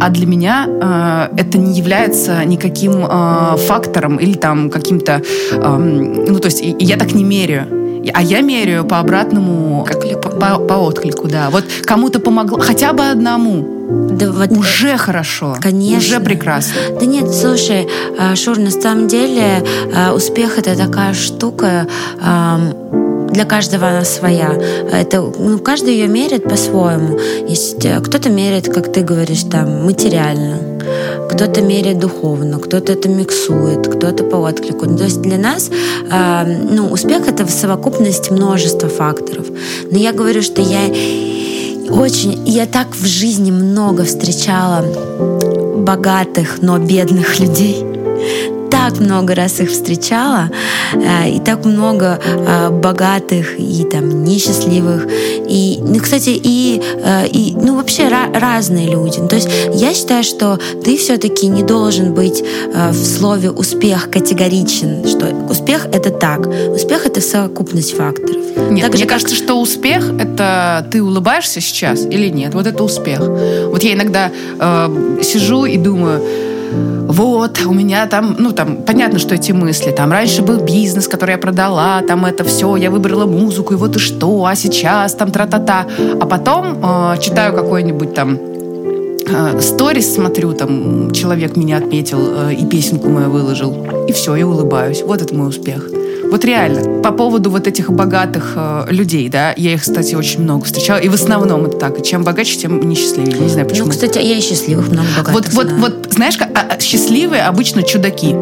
А для меня э, это не является никаким э, фактором или там каким-то... Э, ну, то есть я так не меряю. А я меряю по обратному, как по, по, по отклику, да. Вот кому-то помогло, хотя бы одному. Да, вот уже хорошо. Конечно. Уже прекрасно. Да нет, слушай, э, Шур, на самом деле э, успех это такая штука для каждого она своя. Это, ну, каждый ее меряет по-своему. Есть э, кто-то меряет, как ты говоришь, там, материально, кто-то меряет духовно, кто-то это миксует, кто-то по отклику. То есть для нас э, ну, успех — это в совокупности множества факторов. Но я говорю, что я очень... Я так в жизни много встречала богатых, но бедных людей так много раз их встречала, э, и так много э, богатых и там несчастливых. И, ну, кстати, и, э, и ну, вообще разные люди. То есть я считаю, что ты все-таки не должен быть в слове успех категоричен, что успех это так. Успех это совокупность факторов. Нет, так мне же, кажется, как... что успех это ты улыбаешься сейчас или нет. Вот это успех. Вот я иногда э, сижу и думаю, вот, у меня там, ну, там, понятно, что эти мысли, там, раньше был бизнес, который я продала, там, это все, я выбрала музыку, и вот и что, а сейчас, там, тра-та-та. А потом э, читаю какой-нибудь там э, сторис смотрю, там человек меня отметил э, и песенку мою выложил, и все, и улыбаюсь. Вот это мой успех. Вот реально, по поводу вот этих богатых э, людей, да, я их, кстати, очень много встречала, и в основном это так. чем богаче, тем несчастливее. Не знаю почему. Ну, кстати, я и счастливых много богатых Вот, вот, вот, знаешь, как, а, а, счастливые обычно чудаки.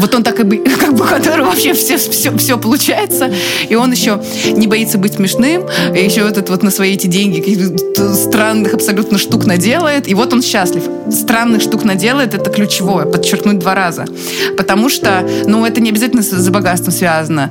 Вот он так и *laughs* как бы, который вообще все, все, все получается, и он еще не боится быть смешным, и еще этот вот на свои эти деньги каких-то странных абсолютно штук наделает, и вот он счастлив. Странных штук наделает, это ключевое, подчеркнуть два раза. Потому что, ну, это не обязательно за богатством связано.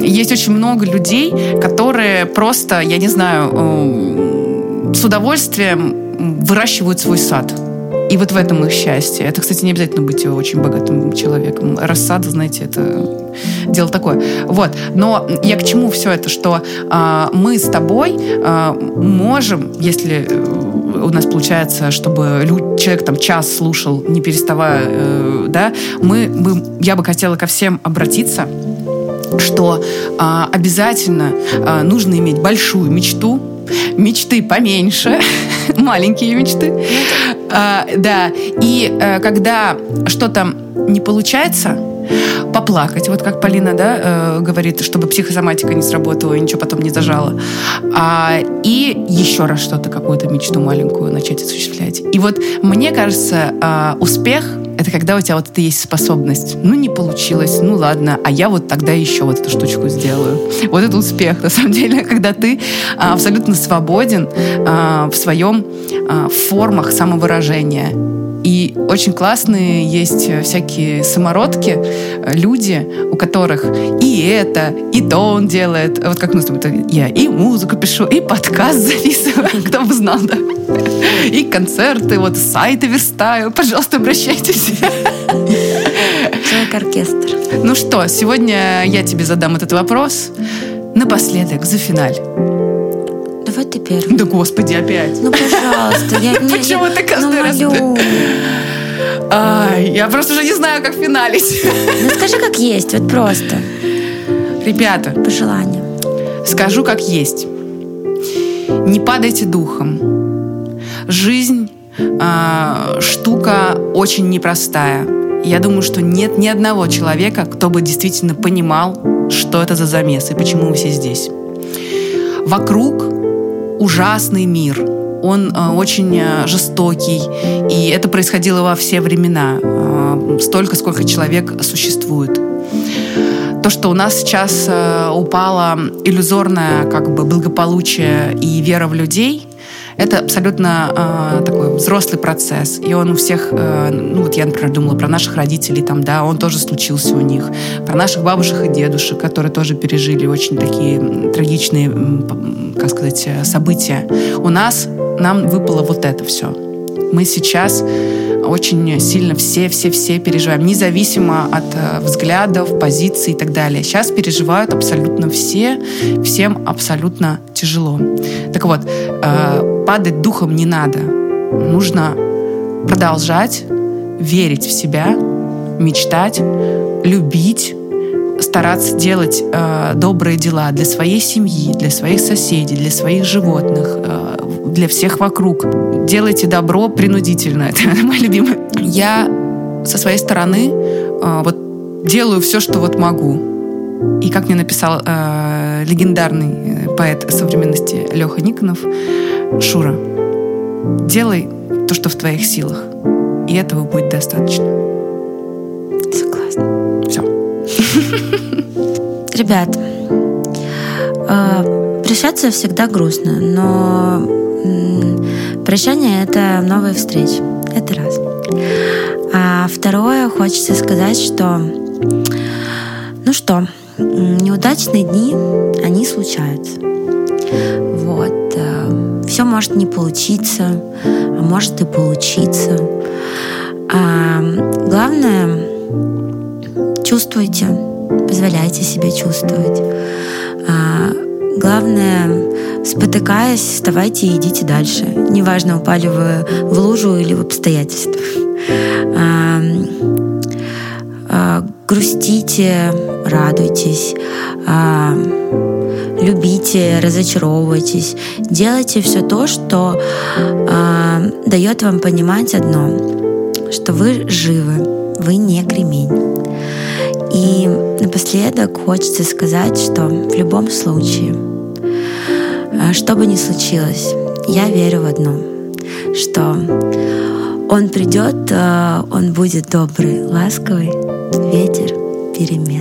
Есть очень много людей, которые просто, я не знаю, э, с удовольствием выращивают свой сад и вот в этом их счастье. Это, кстати, не обязательно быть очень богатым человеком. Рассада, знаете, это дело такое. Вот. Но я к чему все это, что э, мы с тобой э, можем, если э, у нас получается, чтобы человек там час слушал, не переставая, э, да, мы, мы, я бы хотела ко всем обратиться, что э, обязательно э, нужно иметь большую мечту, мечты поменьше, *laughs* маленькие мечты. А, да, и а, когда что-то не получается, поплакать, вот как Полина, да, э, говорит, чтобы психосоматика не сработала и ничего потом не зажала. А, и еще раз что-то, какую-то мечту маленькую начать осуществлять. И вот мне кажется, э, успех это когда у тебя вот это есть способность. Ну, не получилось, ну ладно, а я вот тогда еще вот эту штучку сделаю. Вот это успех, на самом деле, *laughs* когда ты а, абсолютно свободен а, в своем а, формах самовыражения. И очень классные есть всякие самородки, э, люди, у которых и это, и то он делает. Вот как у нас я и музыку пишу, и подкаст записываю, кто бы знал, да. И концерты, вот сайты верстаю. Пожалуйста, обращайтесь. Человек-оркестр. Ну что, сегодня я тебе задам этот вопрос. Напоследок, за финаль. Давай ты первый. Да господи, опять. Ну, пожалуйста. Я, *laughs* Почему ты каждый раз... Ай, я просто уже не знаю, как финалить. Ну, скажи, как есть, вот просто. Ребята. По желанию. Скажу, как есть. Не падайте духом жизнь э, штука очень непростая. Я думаю, что нет ни одного человека, кто бы действительно понимал, что это за замес и почему мы все здесь. Вокруг ужасный мир. Он э, очень э, жестокий, и это происходило во все времена, э, столько, сколько человек существует. То, что у нас сейчас упало иллюзорное как бы благополучие и вера в людей – Это абсолютно э, такой взрослый процесс. И он у всех, э, ну вот я, например, думала про наших родителей, там, да, он тоже случился у них. Про наших бабушек и дедушек, которые тоже пережили очень такие трагичные, как сказать, события. У нас, нам выпало вот это все. Мы сейчас очень сильно все-все-все переживаем, независимо от э, взглядов, позиций и так далее. Сейчас переживают абсолютно все, всем абсолютно тяжело. Так вот, э, падать духом не надо. Нужно продолжать верить в себя, мечтать, любить, стараться делать э, добрые дела для своей семьи, для своих соседей, для своих животных, э, для всех вокруг. Делайте добро принудительно. *laughs* Это мой любимый. Я со своей стороны э, вот делаю все, что вот могу. И как мне написал э, легендарный э, поэт современности Леха Никонов, Шура, делай то, что в твоих силах. И этого будет достаточно. Согласна. Все. Ребят, э, прощаться всегда грустно, но Прощание — это новые встречи. Это раз. А второе, хочется сказать, что, ну что, неудачные дни, они случаются. Вот. Э, Все может не получиться, а может и получиться. А главное, чувствуйте, позволяйте себе чувствовать. А главное, Спотыкаясь, вставайте и идите дальше. Неважно, упали вы в лужу или в обстоятельства. А, грустите, радуйтесь, любите, разочаровывайтесь. Делайте все то, что дает вам понимать одно, что вы живы, вы не кремень. И напоследок хочется сказать, что в любом случае — что бы ни случилось, я верю в одно, что он придет, а, он будет добрый, ласковый ветер перемен.